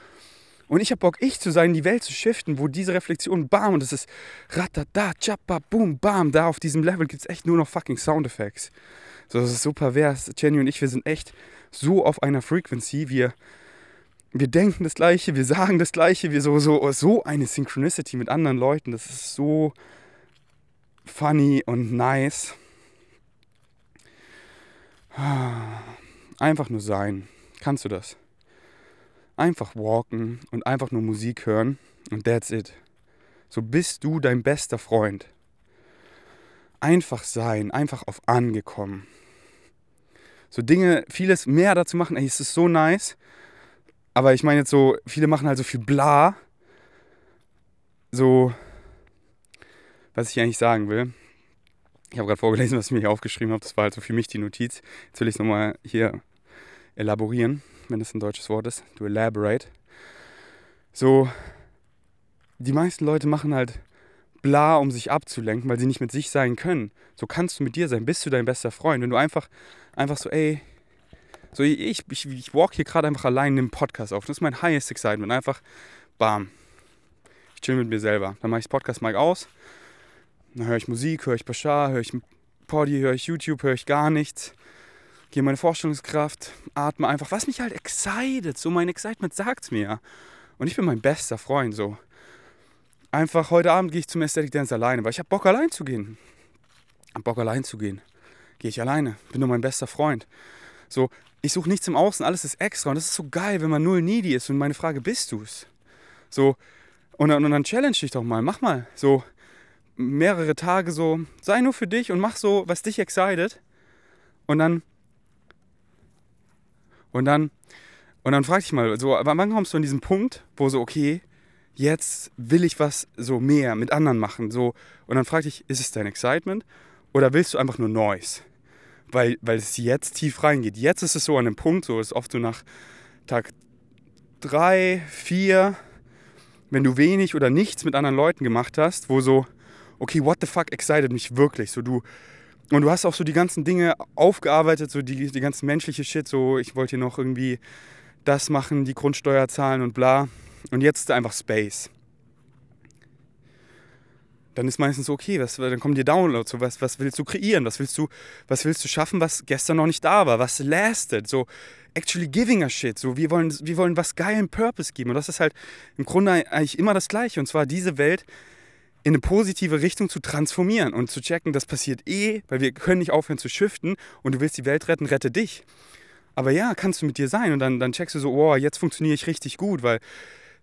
Und ich habe Bock, ich zu sein, die Welt zu shiften, wo diese Reflexion, bam, und das ist ratata, chappa, boom, bam, da auf diesem Level gibt es echt nur noch fucking Soundeffects. So, das ist so pervers. Jenny und ich, wir sind echt so auf einer Frequency. Wir, wir denken das Gleiche, wir sagen das Gleiche, wir so, so, so eine Synchronicity mit anderen Leuten. Das ist so funny und nice. Einfach nur sein. Kannst du das? Einfach walken und einfach nur Musik hören und that's it. So bist du dein bester Freund. Einfach sein, einfach auf angekommen. So Dinge, vieles mehr dazu machen, ey, es ist so nice. Aber ich meine jetzt so, viele machen halt so viel bla. So, was ich eigentlich sagen will. Ich habe gerade vorgelesen, was ich mir hier aufgeschrieben habe. Das war halt so für mich die Notiz. Jetzt will ich es nochmal hier elaborieren wenn das ein deutsches Wort ist, to elaborate. So, die meisten Leute machen halt bla, um sich abzulenken, weil sie nicht mit sich sein können. So kannst du mit dir sein, bist du dein bester Freund. Wenn du einfach, einfach so, ey, so ich, ich, ich walk hier gerade einfach allein im Podcast auf. Das ist mein highest excitement. Einfach, bam. Ich chill mit mir selber. Dann mache ich das Podcast mal aus. Dann höre ich Musik, höre ich Bashar, höre ich Poddy, höre ich YouTube, höre ich gar nichts. Gehe meine Vorstellungskraft, atme einfach, was mich halt excited. So mein Excitement sagt mir. Und ich bin mein bester Freund so. Einfach heute Abend gehe ich zum Aesthetic Dance alleine, weil ich habe Bock allein zu gehen. Hab Bock allein zu gehen. Gehe ich alleine, bin nur mein bester Freund. So, ich suche nichts im Außen, alles ist extra und das ist so geil, wenn man null needy ist und meine Frage, bist du's? So, und dann, und dann challenge dich doch mal, mach mal so mehrere Tage so, sei nur für dich und mach so, was dich excited. Und dann, und dann, und dann frag dich mal, so, wann kommst du an diesen Punkt, wo so, okay, jetzt will ich was so mehr mit anderen machen, so, und dann frag dich, ist es dein Excitement oder willst du einfach nur Noise? Weil, weil es jetzt tief reingeht. Jetzt ist es so an dem Punkt, so ist oft so nach Tag drei, vier, wenn du wenig oder nichts mit anderen Leuten gemacht hast, wo so, okay, what the fuck excited mich wirklich? So du und du hast auch so die ganzen Dinge aufgearbeitet, so die, die ganzen menschliche Shit, so ich wollte hier noch irgendwie das machen, die Grundsteuer zahlen und bla. Und jetzt einfach Space. Dann ist meistens okay, was, dann kommen dir Downloads, so was, was willst du kreieren, was willst du, was willst du schaffen, was gestern noch nicht da war, was lasted, so actually giving a shit, so wir wollen, wir wollen was geilen Purpose geben. Und das ist halt im Grunde eigentlich immer das Gleiche. Und zwar diese Welt in eine positive Richtung zu transformieren und zu checken, das passiert eh, weil wir können nicht aufhören zu shiften und du willst die Welt retten, rette dich. Aber ja, kannst du mit dir sein und dann, dann checkst du so, oh, jetzt funktioniere ich richtig gut, weil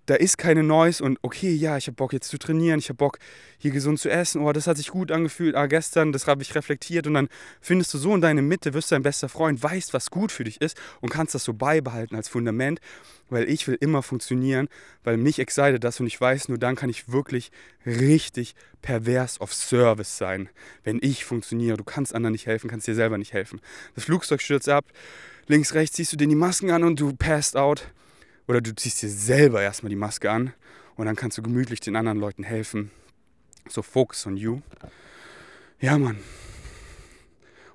da ist keine Noise und okay, ja, ich habe Bock jetzt zu trainieren, ich habe Bock hier gesund zu essen, oh, das hat sich gut angefühlt, ah, gestern, das habe ich reflektiert und dann findest du so in deine Mitte, wirst dein bester Freund, weißt, was gut für dich ist und kannst das so beibehalten als Fundament, weil ich will immer funktionieren, weil mich excited das und ich weiß, nur dann kann ich wirklich richtig pervers auf Service sein, wenn ich funktioniere. Du kannst anderen nicht helfen, kannst dir selber nicht helfen. Das Flugzeug stürzt ab, links, rechts ziehst du dir die Masken an und du passed out oder du ziehst dir selber erstmal die Maske an und dann kannst du gemütlich den anderen Leuten helfen. So focus on you. Ja, Mann.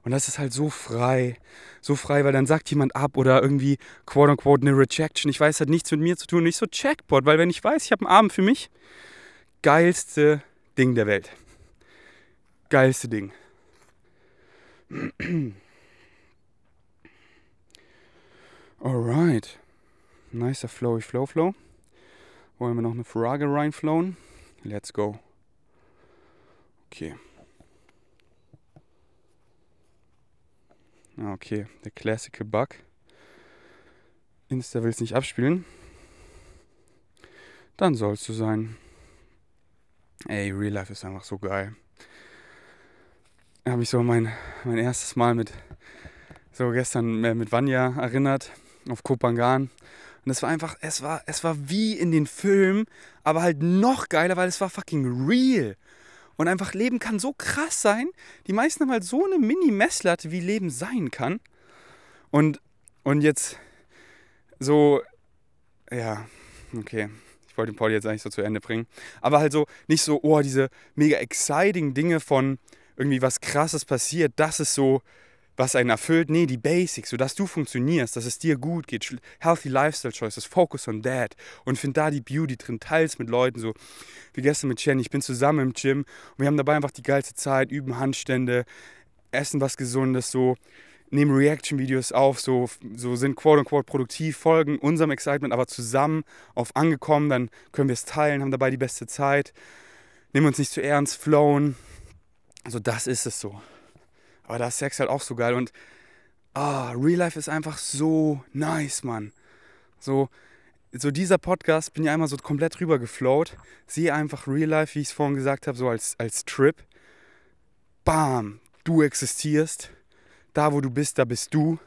Und das ist halt so frei. So frei, weil dann sagt jemand ab oder irgendwie quote unquote eine Rejection. Ich weiß, hat nichts mit mir zu tun. Nicht so Checkpot, weil wenn ich weiß, ich habe einen Abend für mich, geilste Ding der Welt. Geilste Ding. Alright. Nicer flowy flow flow. Wollen wir noch eine Frage reinflowen? Let's go. Okay. Ah, okay, der Classical Bug. Insta will es nicht abspielen. Dann soll es so sein. Ey, Real Life ist einfach so geil. Ich habe mich so mein, mein erstes Mal mit so gestern äh, mit Vanya erinnert auf Kopangan und es war einfach, es war, es war wie in den Filmen, aber halt noch geiler, weil es war fucking real. Und einfach Leben kann so krass sein. Die meisten haben halt so eine Mini-Messlatte, wie Leben sein kann. Und, und jetzt so, ja, okay. Ich wollte den Paul jetzt eigentlich so zu Ende bringen. Aber halt so, nicht so, oh, diese mega exciting Dinge von irgendwie was krasses passiert. Das ist so, was einen erfüllt. Nee, die Basics, sodass du funktionierst, dass es dir gut geht. Healthy Lifestyle Choices, Focus on that. Und find da die Beauty drin, teils mit Leuten, so wie gestern mit Jenny. Ich bin zusammen im Gym und wir haben dabei einfach die geilste Zeit, üben Handstände, essen was Gesundes, so nehmen Reaction-Videos auf, so, so sind quote-unquote produktiv, folgen unserem Excitement, aber zusammen auf angekommen, dann können wir es teilen, haben dabei die beste Zeit, nehmen uns nicht zu ernst, flowen. Also das ist es so. Aber da ist Sex halt auch so geil. Und ah, Real Life ist einfach so nice, Mann. So, so dieser Podcast bin ja einmal so komplett rüber geflowt. Sehe einfach Real Life, wie ich es vorhin gesagt habe, so als, als Trip. Bam, du existierst. Da, wo du bist, da bist du.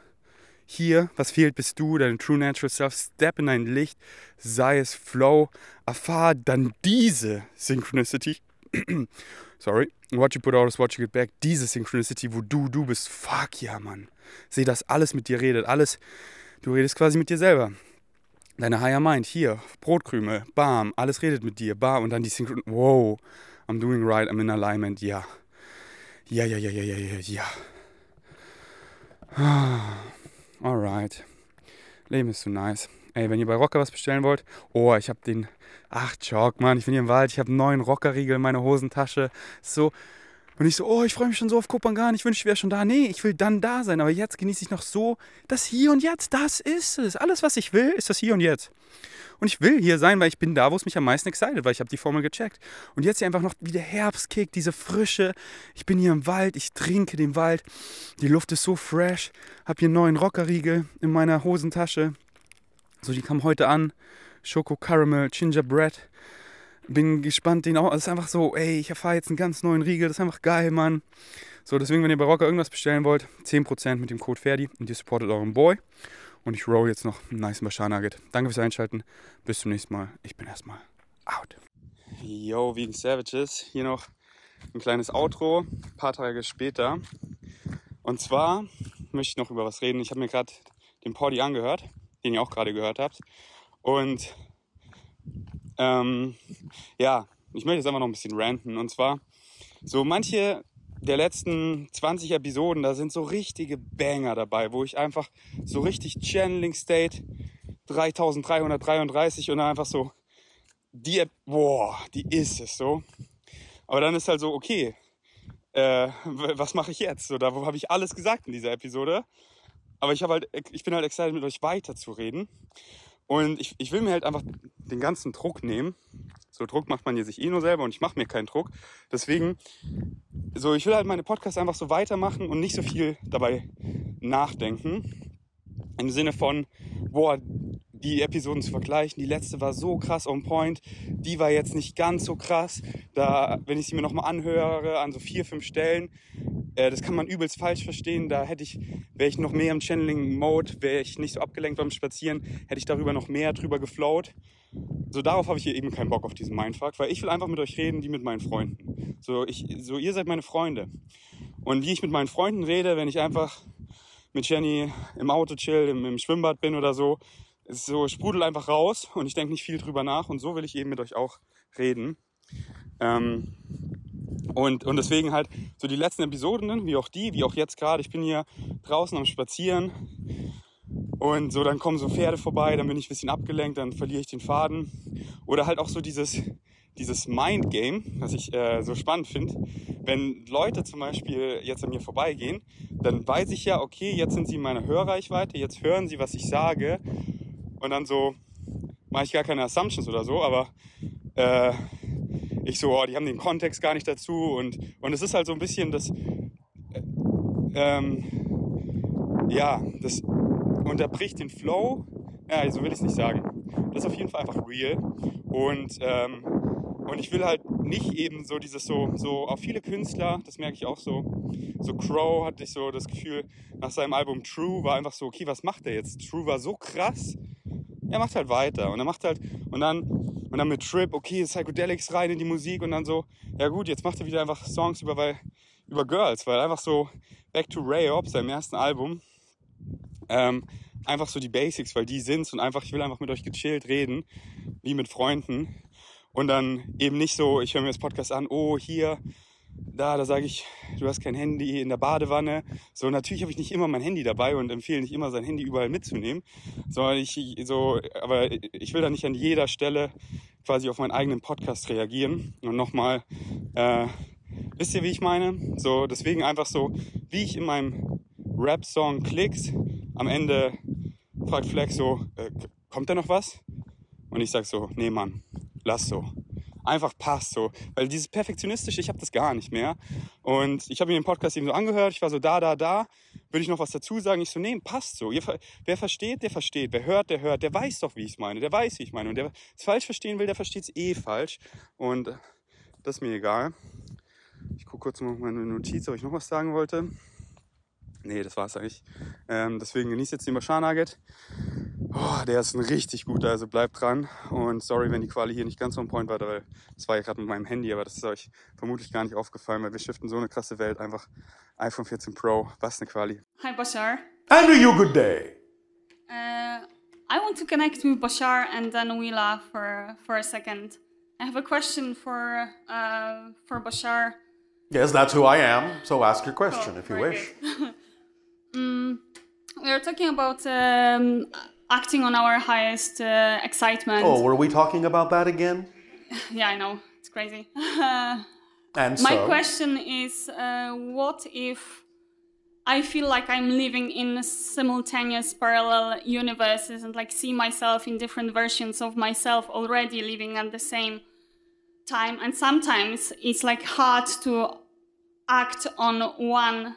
Hier, was fehlt, bist du, dein True Natural Self. Step in dein Licht, sei es Flow. Erfahr dann diese Synchronicity. Sorry. What you put out is what you get back. Diese Synchronicity, wo du, du bist. Fuck ja, Mann. Seh, dass alles mit dir redet. Alles. Du redest quasi mit dir selber. Deine Higher Mind, hier, Brotkrümel, bam, alles redet mit dir, bam, und dann die Synchron. Wow, I'm doing right, I'm in alignment, ja. Ja, ja, ja, ja, ja, ja, ja. Alright. Leben ist so nice. Ey, wenn ihr bei Rocker was bestellen wollt, oh, ich hab den Ach, Jock, Mann, ich bin hier im Wald, ich habe einen neuen Rockerriegel in meiner Hosentasche. So, Und ich so, oh, ich freue mich schon so auf Kopangan, ich wünsche, ich wäre schon da. Nee, ich will dann da sein, aber jetzt genieße ich noch so das Hier und Jetzt. Das ist es. Alles, was ich will, ist das Hier und Jetzt. Und ich will hier sein, weil ich bin da, wo es mich am meisten excited, weil ich habe die Formel gecheckt. Und jetzt hier einfach noch wie der Herbstkick, diese Frische. Ich bin hier im Wald, ich trinke den Wald. Die Luft ist so fresh. Hab hier einen neuen Rockerriegel in meiner Hosentasche. So, die kam heute an. Schoko Caramel, Gingerbread. Bin gespannt, den auch. Es ist einfach so, ey, ich erfahre jetzt einen ganz neuen Riegel. Das ist einfach geil, Mann. So, deswegen, wenn ihr bei Rocker irgendwas bestellen wollt, 10% mit dem Code Ferdi und ihr supportet euren Boy. Und ich roll jetzt noch einen nice Bashar Nugget. Danke fürs Einschalten. Bis zum nächsten Mal. Ich bin erstmal out. Yo, Vegan Savages. Hier noch ein kleines Outro, ein paar Tage später. Und zwar möchte ich noch über was reden. Ich habe mir gerade den Poddy angehört, den ihr auch gerade gehört habt. Und ähm, ja, ich möchte jetzt einfach noch ein bisschen ranten. Und zwar, so manche der letzten 20 Episoden, da sind so richtige Banger dabei, wo ich einfach so richtig Channeling State 3333 und dann einfach so, die, boah, die ist es so. Aber dann ist halt so, okay, äh, was mache ich jetzt? So, da habe ich alles gesagt in dieser Episode. Aber ich, halt, ich bin halt excited, mit euch weiterzureden. Und ich, ich will mir halt einfach den ganzen Druck nehmen so Druck macht man hier sich eh nur selber und ich mache mir keinen Druck. Deswegen, so ich will halt meine Podcasts einfach so weitermachen und nicht so viel dabei nachdenken. Im Sinne von, boah, die Episoden zu vergleichen. Die letzte war so krass on point, die war jetzt nicht ganz so krass. Da, wenn ich sie mir nochmal anhöre, an so vier, fünf Stellen, äh, das kann man übelst falsch verstehen. Da hätte ich, wäre ich noch mehr im Channeling-Mode, wäre ich nicht so abgelenkt beim Spazieren, hätte ich darüber noch mehr drüber geflowt. So darauf habe ich hier eben keinen Bock auf diesen Mindfuck, weil ich will einfach mit euch reden, wie mit meinen Freunden. So, ich, so ihr seid meine Freunde. Und wie ich mit meinen Freunden rede, wenn ich einfach mit Jenny im Auto chill, im, im Schwimmbad bin oder so, ist so sprudelt einfach raus und ich denke nicht viel drüber nach und so will ich eben mit euch auch reden. Ähm, und, und deswegen halt so die letzten Episoden, wie auch die, wie auch jetzt gerade, ich bin hier draußen am Spazieren und so, dann kommen so Pferde vorbei, dann bin ich ein bisschen abgelenkt, dann verliere ich den Faden. Oder halt auch so dieses, dieses Mind-Game, was ich äh, so spannend finde. Wenn Leute zum Beispiel jetzt an mir vorbeigehen, dann weiß ich ja, okay, jetzt sind sie in meiner Hörreichweite, jetzt hören sie, was ich sage. Und dann so mache ich gar keine Assumptions oder so, aber äh, ich so, oh, die haben den Kontext gar nicht dazu. Und, und es ist halt so ein bisschen das, äh, ähm, ja, das unterbricht den Flow. Ja, so will ich es nicht sagen. Das ist auf jeden Fall einfach real. Und, ähm, und ich will halt nicht eben so dieses so, so auf viele Künstler, das merke ich auch so. So Crow hatte ich so das Gefühl, nach seinem Album True war einfach so, okay, was macht er jetzt? True war so krass. Er macht halt weiter. Und er macht halt, und dann, und dann mit Trip, okay, Psychedelics rein in die Musik und dann so, ja gut, jetzt macht er wieder einfach Songs über, weil, über Girls, weil einfach so Back to Ray Op, seinem ersten Album, ähm, einfach so die Basics, weil die sind's und einfach, ich will einfach mit euch gechillt reden, wie mit Freunden. Und dann eben nicht so, ich höre mir das Podcast an, oh, hier, da, da sage ich, du hast kein Handy in der Badewanne. So, natürlich habe ich nicht immer mein Handy dabei und empfehle nicht immer sein Handy überall mitzunehmen. Sondern ich, so, aber ich will da nicht an jeder Stelle quasi auf meinen eigenen Podcast reagieren. Und nochmal, äh, wisst ihr, wie ich meine? So, deswegen einfach so, wie ich in meinem Rap-Song Klicks am Ende fragt Flex so, äh, kommt da noch was? Und ich sag so, nee Mann, lass so. Einfach passt so. Weil dieses Perfektionistische, ich habe das gar nicht mehr. Und ich habe mir den Podcast eben so angehört, ich war so da, da, da. Würde ich noch was dazu sagen? Ich so, nee, passt so. Ihr, wer versteht, der versteht. Wer hört, der hört. Der weiß doch, wie ich es meine. Der weiß, wie ich meine. Und der es falsch verstehen will, der versteht es eh falsch. Und das ist mir egal. Ich gucke kurz mal meine Notiz, ob ich noch was sagen wollte. Nee, das war's eigentlich. Ähm, deswegen genießt jetzt den Bashar Nugget. Oh, der ist ein richtig guter, also bleibt dran. Und sorry, wenn die Quali hier nicht ganz on point war, weil das war ja gerade mit meinem Handy, aber das ist euch vermutlich gar nicht aufgefallen, weil wir shiften so eine krasse Welt. Einfach iPhone 14 Pro, was eine Quali. Hi Bashar. And a you good day. Uh, I want to connect with Bashar and then laugh for, for a second. I have a question for, uh, for Bashar. Yes, that's who I am. So ask your question Oh, if you wish. good. Mm, we are talking about um, acting on our highest uh, excitement. Oh, were we talking about that again? Yeah, I know. It's crazy. And so? My question is uh, what if I feel like I'm living in simultaneous parallel universes and like see myself in different versions of myself already living at the same time and sometimes it's like hard to act on one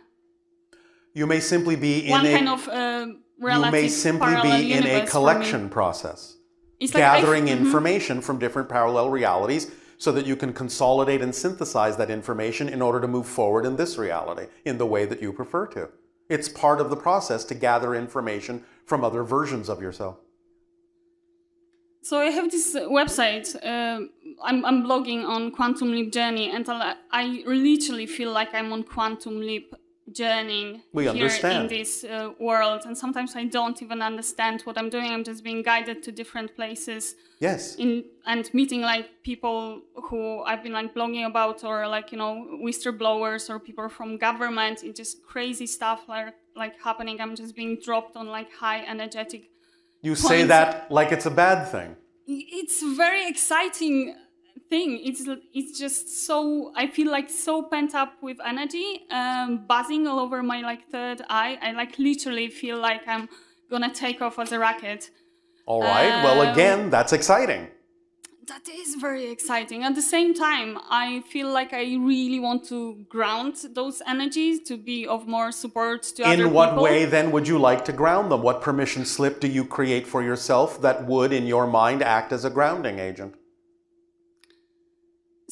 you may simply be in one a kind of uh, you may simply be in a universe for me. collection process, It's like I- gathering Mhm. information from different parallel realities so that you can consolidate and synthesize that information in order to move forward in this reality in the way that you prefer to. It's part of the process to gather information from other versions of yourself. So I have this website. Uh, I'm, I'm blogging on Quantum Leap Journey, and I, I literally feel like I'm on Quantum Leap journeying We here understand. in this uh, world. And sometimes I don't even understand what I'm doing. I'm just being guided to different places Yes. in and meeting like people who I've been like blogging about, or like you know whistleblowers or people from government. It's just crazy stuff like like happening. I'm just being dropped on like high energetic You say that like it's a bad thing. it's very exciting thing it's it's just so i feel like so pent up with energy um buzzing all over my like third eye i like literally feel like i'm gonna take off as a rocket All right. well, Um, again, that's exciting. that is very exciting at the same time i feel like i really want to ground those energies to be of more support to other In what way then would you like to ground them? What permission slip do you create for yourself that would, in your mind, act as a grounding agent?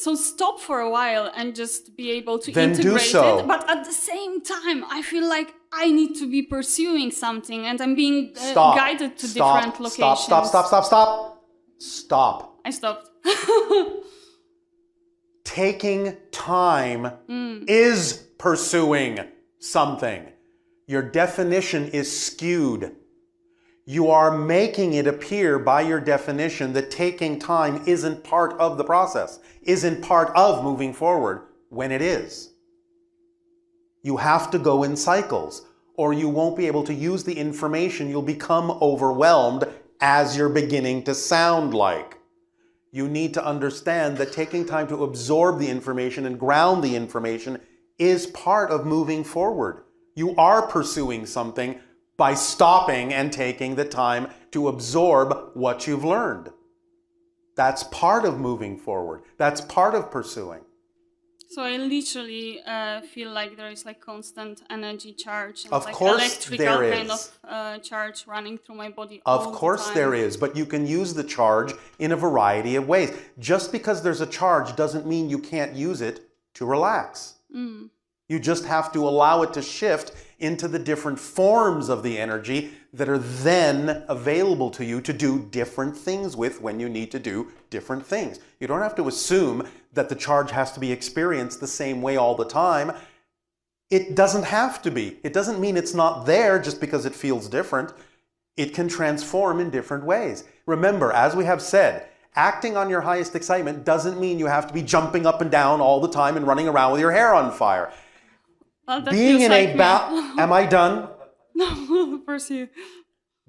So stop for a while and just be able to Then do integrate so. it but at the same time i feel like i need to be pursuing something and i'm being uh, guided to stop. different locations Stop, stop, stop, stop, stop. Stop. i stopped Taking time Hmm. is pursuing something. Your definition is skewed. You are making it appear by your definition that taking time isn't part of the process, isn't part of moving forward, when it is. You have to go in cycles, or you won't be able to use the information. You'll become overwhelmed as you're beginning to sound like. You need to understand that taking time to absorb the information and ground the information is part of moving forward. You are pursuing something by stopping and taking the time to absorb what you've learned. That's part of moving forward. That's part of pursuing. so i literally uh, feel like there is like constant energy charge and Of like course electrical there kind of uh, charge running through my body Of all the course, time. there is, but you can use the charge in a variety of ways. Just because there's a charge doesn't mean you can't use it to relax. You just have to allow it to shift into the different forms of the energy that are then available to you to do different things with when you need to do different things. You don't have to assume that the charge has to be experienced the same way all the time. It doesn't have to be. It doesn't mean it's not there just because it feels different. It can transform in different ways. Remember, as we have said, acting on your highest excitement doesn't mean you have to be jumping up and down all the time and running around with your hair on fire. Well, Being in like a me. am I done? no pursue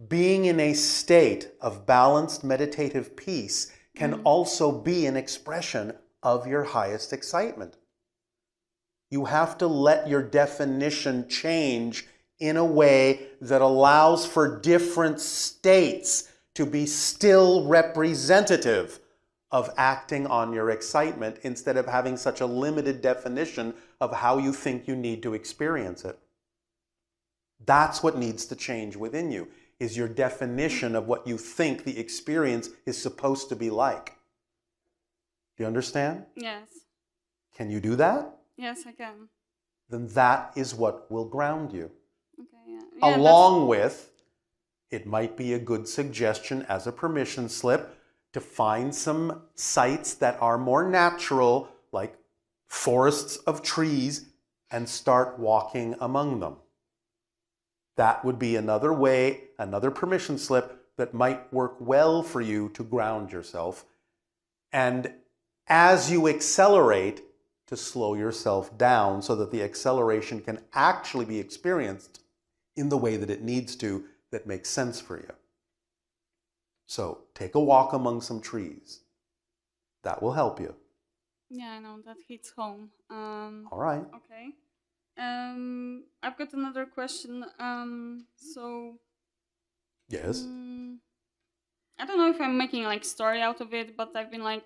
Being in a state of balanced meditative peace can also be an expression of your highest excitement. You have to let your definition change in a way that allows for different states to be still representative of acting on your excitement instead of having such a limited definition of how you think you need to experience it. That's what needs to change within you is your definition of what you think the experience is supposed to be like. Do you understand? yes Can you do that? yes i can Then that is what will ground you. okay yeah, yeah Along with, it might be a good suggestion as a permission slip to find some sites that are more natural, like forests of trees, and start walking among them. That would be another way, another permission slip that might work well for you to ground yourself. And as you accelerate, to slow yourself down so that the acceleration can actually be experienced in the way that it needs to that makes sense for you. So take a walk among some trees. That will help you. Yeah, I know that hits home. Um, All right. okay. Um, I've got another question. Um, so Yes. Mm, I don't know if I'm making like story out of it, but I've been like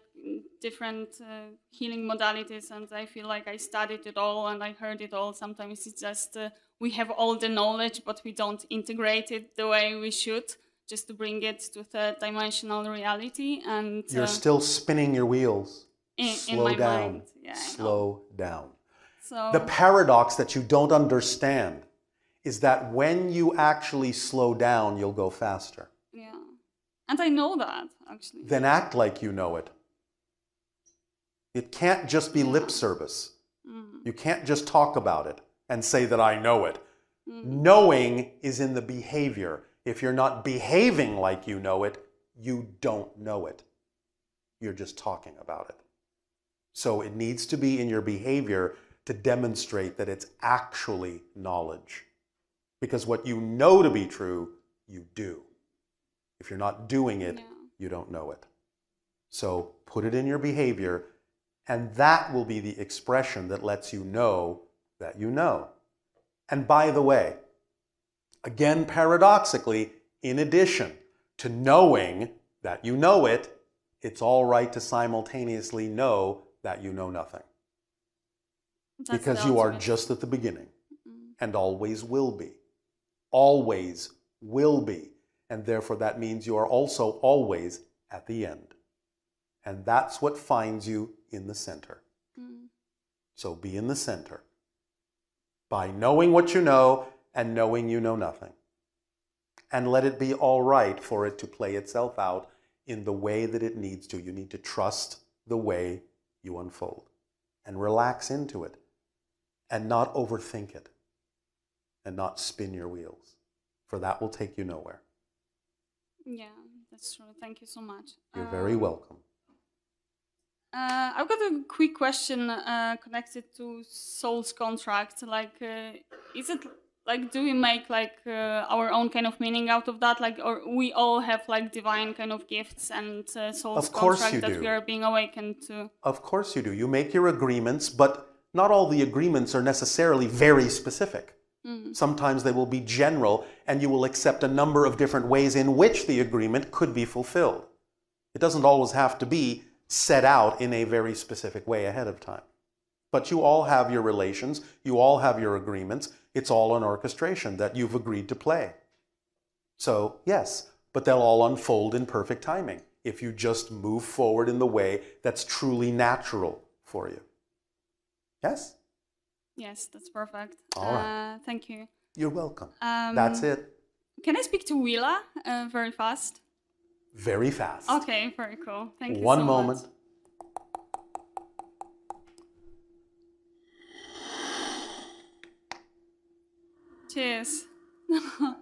different uh, healing modalities, and I feel like I studied it all and I heard it all. Sometimes it's just uh, we have all the knowledge, but we don't integrate it the way we should, just to bring it to third dimensional reality. And You're uh, still spinning your wheels. In, in Slow my down. mind, yeah, Slow down. So The paradox that you don't understand is that when you actually slow down, you'll go faster. yeah, and I know that actually. Then act like you know it. It can't just be lip service. Mm, You can't just talk about it and say that I know it. Knowing is in the behavior. If you're not behaving like you know it, you don't know it. You're just talking about it. So it needs to be in your behavior to demonstrate that it's actually knowledge. Because what you know to be true, you do. If you're not doing it, Yeah. you don't know it. So put it in your behavior, and that will be the expression that lets you know that you know. And by the way, again, paradoxically, in addition to knowing that you know it, it's all right to simultaneously know that you know nothing. that's because you are just at the beginning Mm. and always will be. Always will be. And therefore, that means you are also always at the end. And that's what finds you in the center. Mm. So be in the center by knowing what you know and knowing you know nothing. And let it be all right for it to play itself out in the way that it needs to. You need to trust the way you unfold and relax into it and not overthink it and not spin your wheels, for that will take you nowhere. Yeah, that's true. Thank you so much. You're very Um, welcome. Uh, I've got a quick question uh, connected to soul's contract. Like, uh, is it like do we make like uh, our own kind of meaning out of that? Like, or we all have like divine kind of gifts and uh, soul's Of course contract you that do. we are being awakened to? Of course you do. You make your agreements, but not all the agreements are necessarily very specific. Sometimes they will be general, and you will accept a number of different ways in which the agreement could be fulfilled. It doesn't always have to be set out in a very specific way ahead of time. But you all have your relations, you all have your agreements. It's all an orchestration that you've agreed to play. So, yes, but they'll all unfold in perfect timing if you just move forward in the way that's truly natural for you. Yes? Yes, that's perfect. All right. Uh, thank you. You're welcome. Um, that's it. Can I speak to Willa uh, very fast? Very fast. Okay, very cool. Thank you. One so moment. Much. Cheers.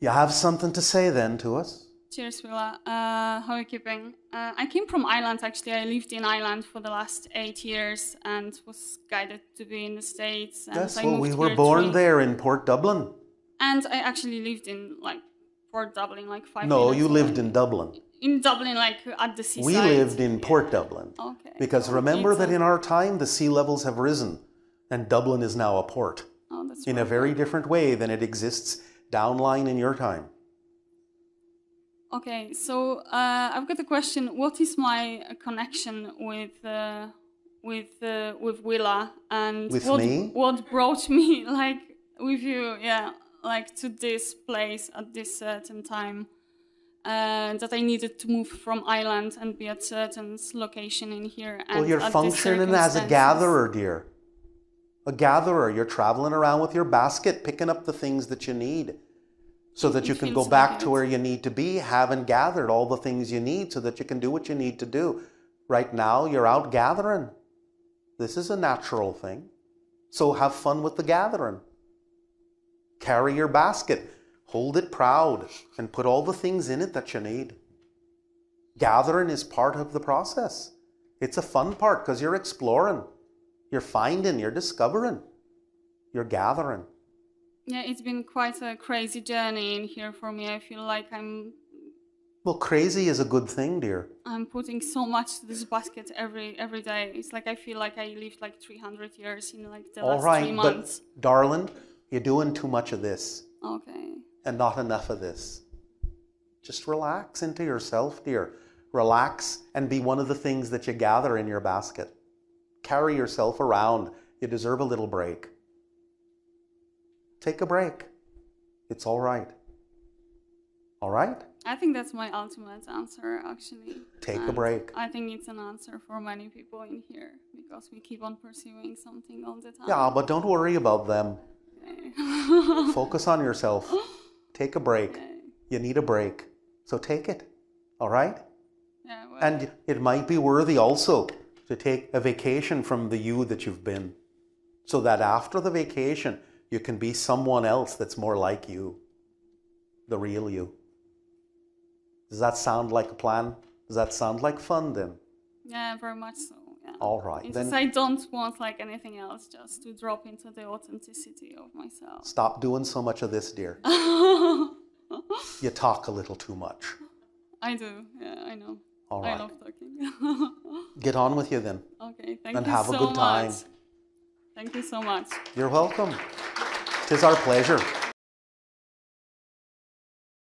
You have something to say then to us? Cheers, Willa. Uh, how are you keeping? Uh, I came from Ireland actually. I lived in Ireland for the last eight years and was guided to be in the States. And Yes, well, we were born three- there in Port Dublin. And I actually lived in like Port Dublin, like five. No, you lived in Dublin. in Dublin, like at the seaside. We lived in Port Dublin. Okay. Because remember that in our time, the sea levels have risen, and Dublin is now a port Oh, that's in a very different way than it exists downline in your time. Okay, so uh, I've got a question. What is my uh, connection with uh, with uh, with Willa and With what me? what brought me like with you? Yeah, like to this place at this certain time. Uh, that I needed to move from Ireland and be at certain location in here. And Well, you're functioning as a gatherer, dear. A gatherer. You're traveling around with your basket, picking up the things that you need so that you can go back to where you need to be, having gathered all the things you need so that you can do what you need to do. Right now, you're out gathering. This is a natural thing. So have fun with the gathering. Carry your basket, hold it proud, and put all the things in it that you need. Gathering is part of the process. It's a fun part because you're exploring, you're finding, you're discovering, you're gathering. Yeah, it's been quite a crazy journey in here for me. I feel like I'm Well, crazy is a good thing, dear. I'm putting so much to this basket every every day. It's like I feel like I lived like 300 years in like the All last right, three but darling, you're doing too much of this Okay. and not enough of this. Just relax into yourself, dear. Relax and be one of the things that you gather in your basket. Carry yourself around. You deserve a little break. Take a break. It's all right. All right? I think that's my ultimate answer, actually. Take a break. I think it's an answer for many people in here because we keep on pursuing something all the time. Yeah, but don't worry about them. Okay. Focus on yourself. Take a break. Okay. You need a break. So take it. All right? Yeah, well, And it might be worthy also to take a vacation from the you that you've been so that after the vacation, you can be someone else that's more like you, the real you. Does that sound like a plan? Does that sound like fun then? yeah, very much so. Yeah. All right, It's then- I don't want like anything else, just to drop into the authenticity of myself. Stop doing so much of this, dear. You talk a little too much. I do. Yeah, I know. All I love talking. Get on with you then. okay, thank And you have a good time. much. Thank you so much. You're welcome. Tis our pleasure.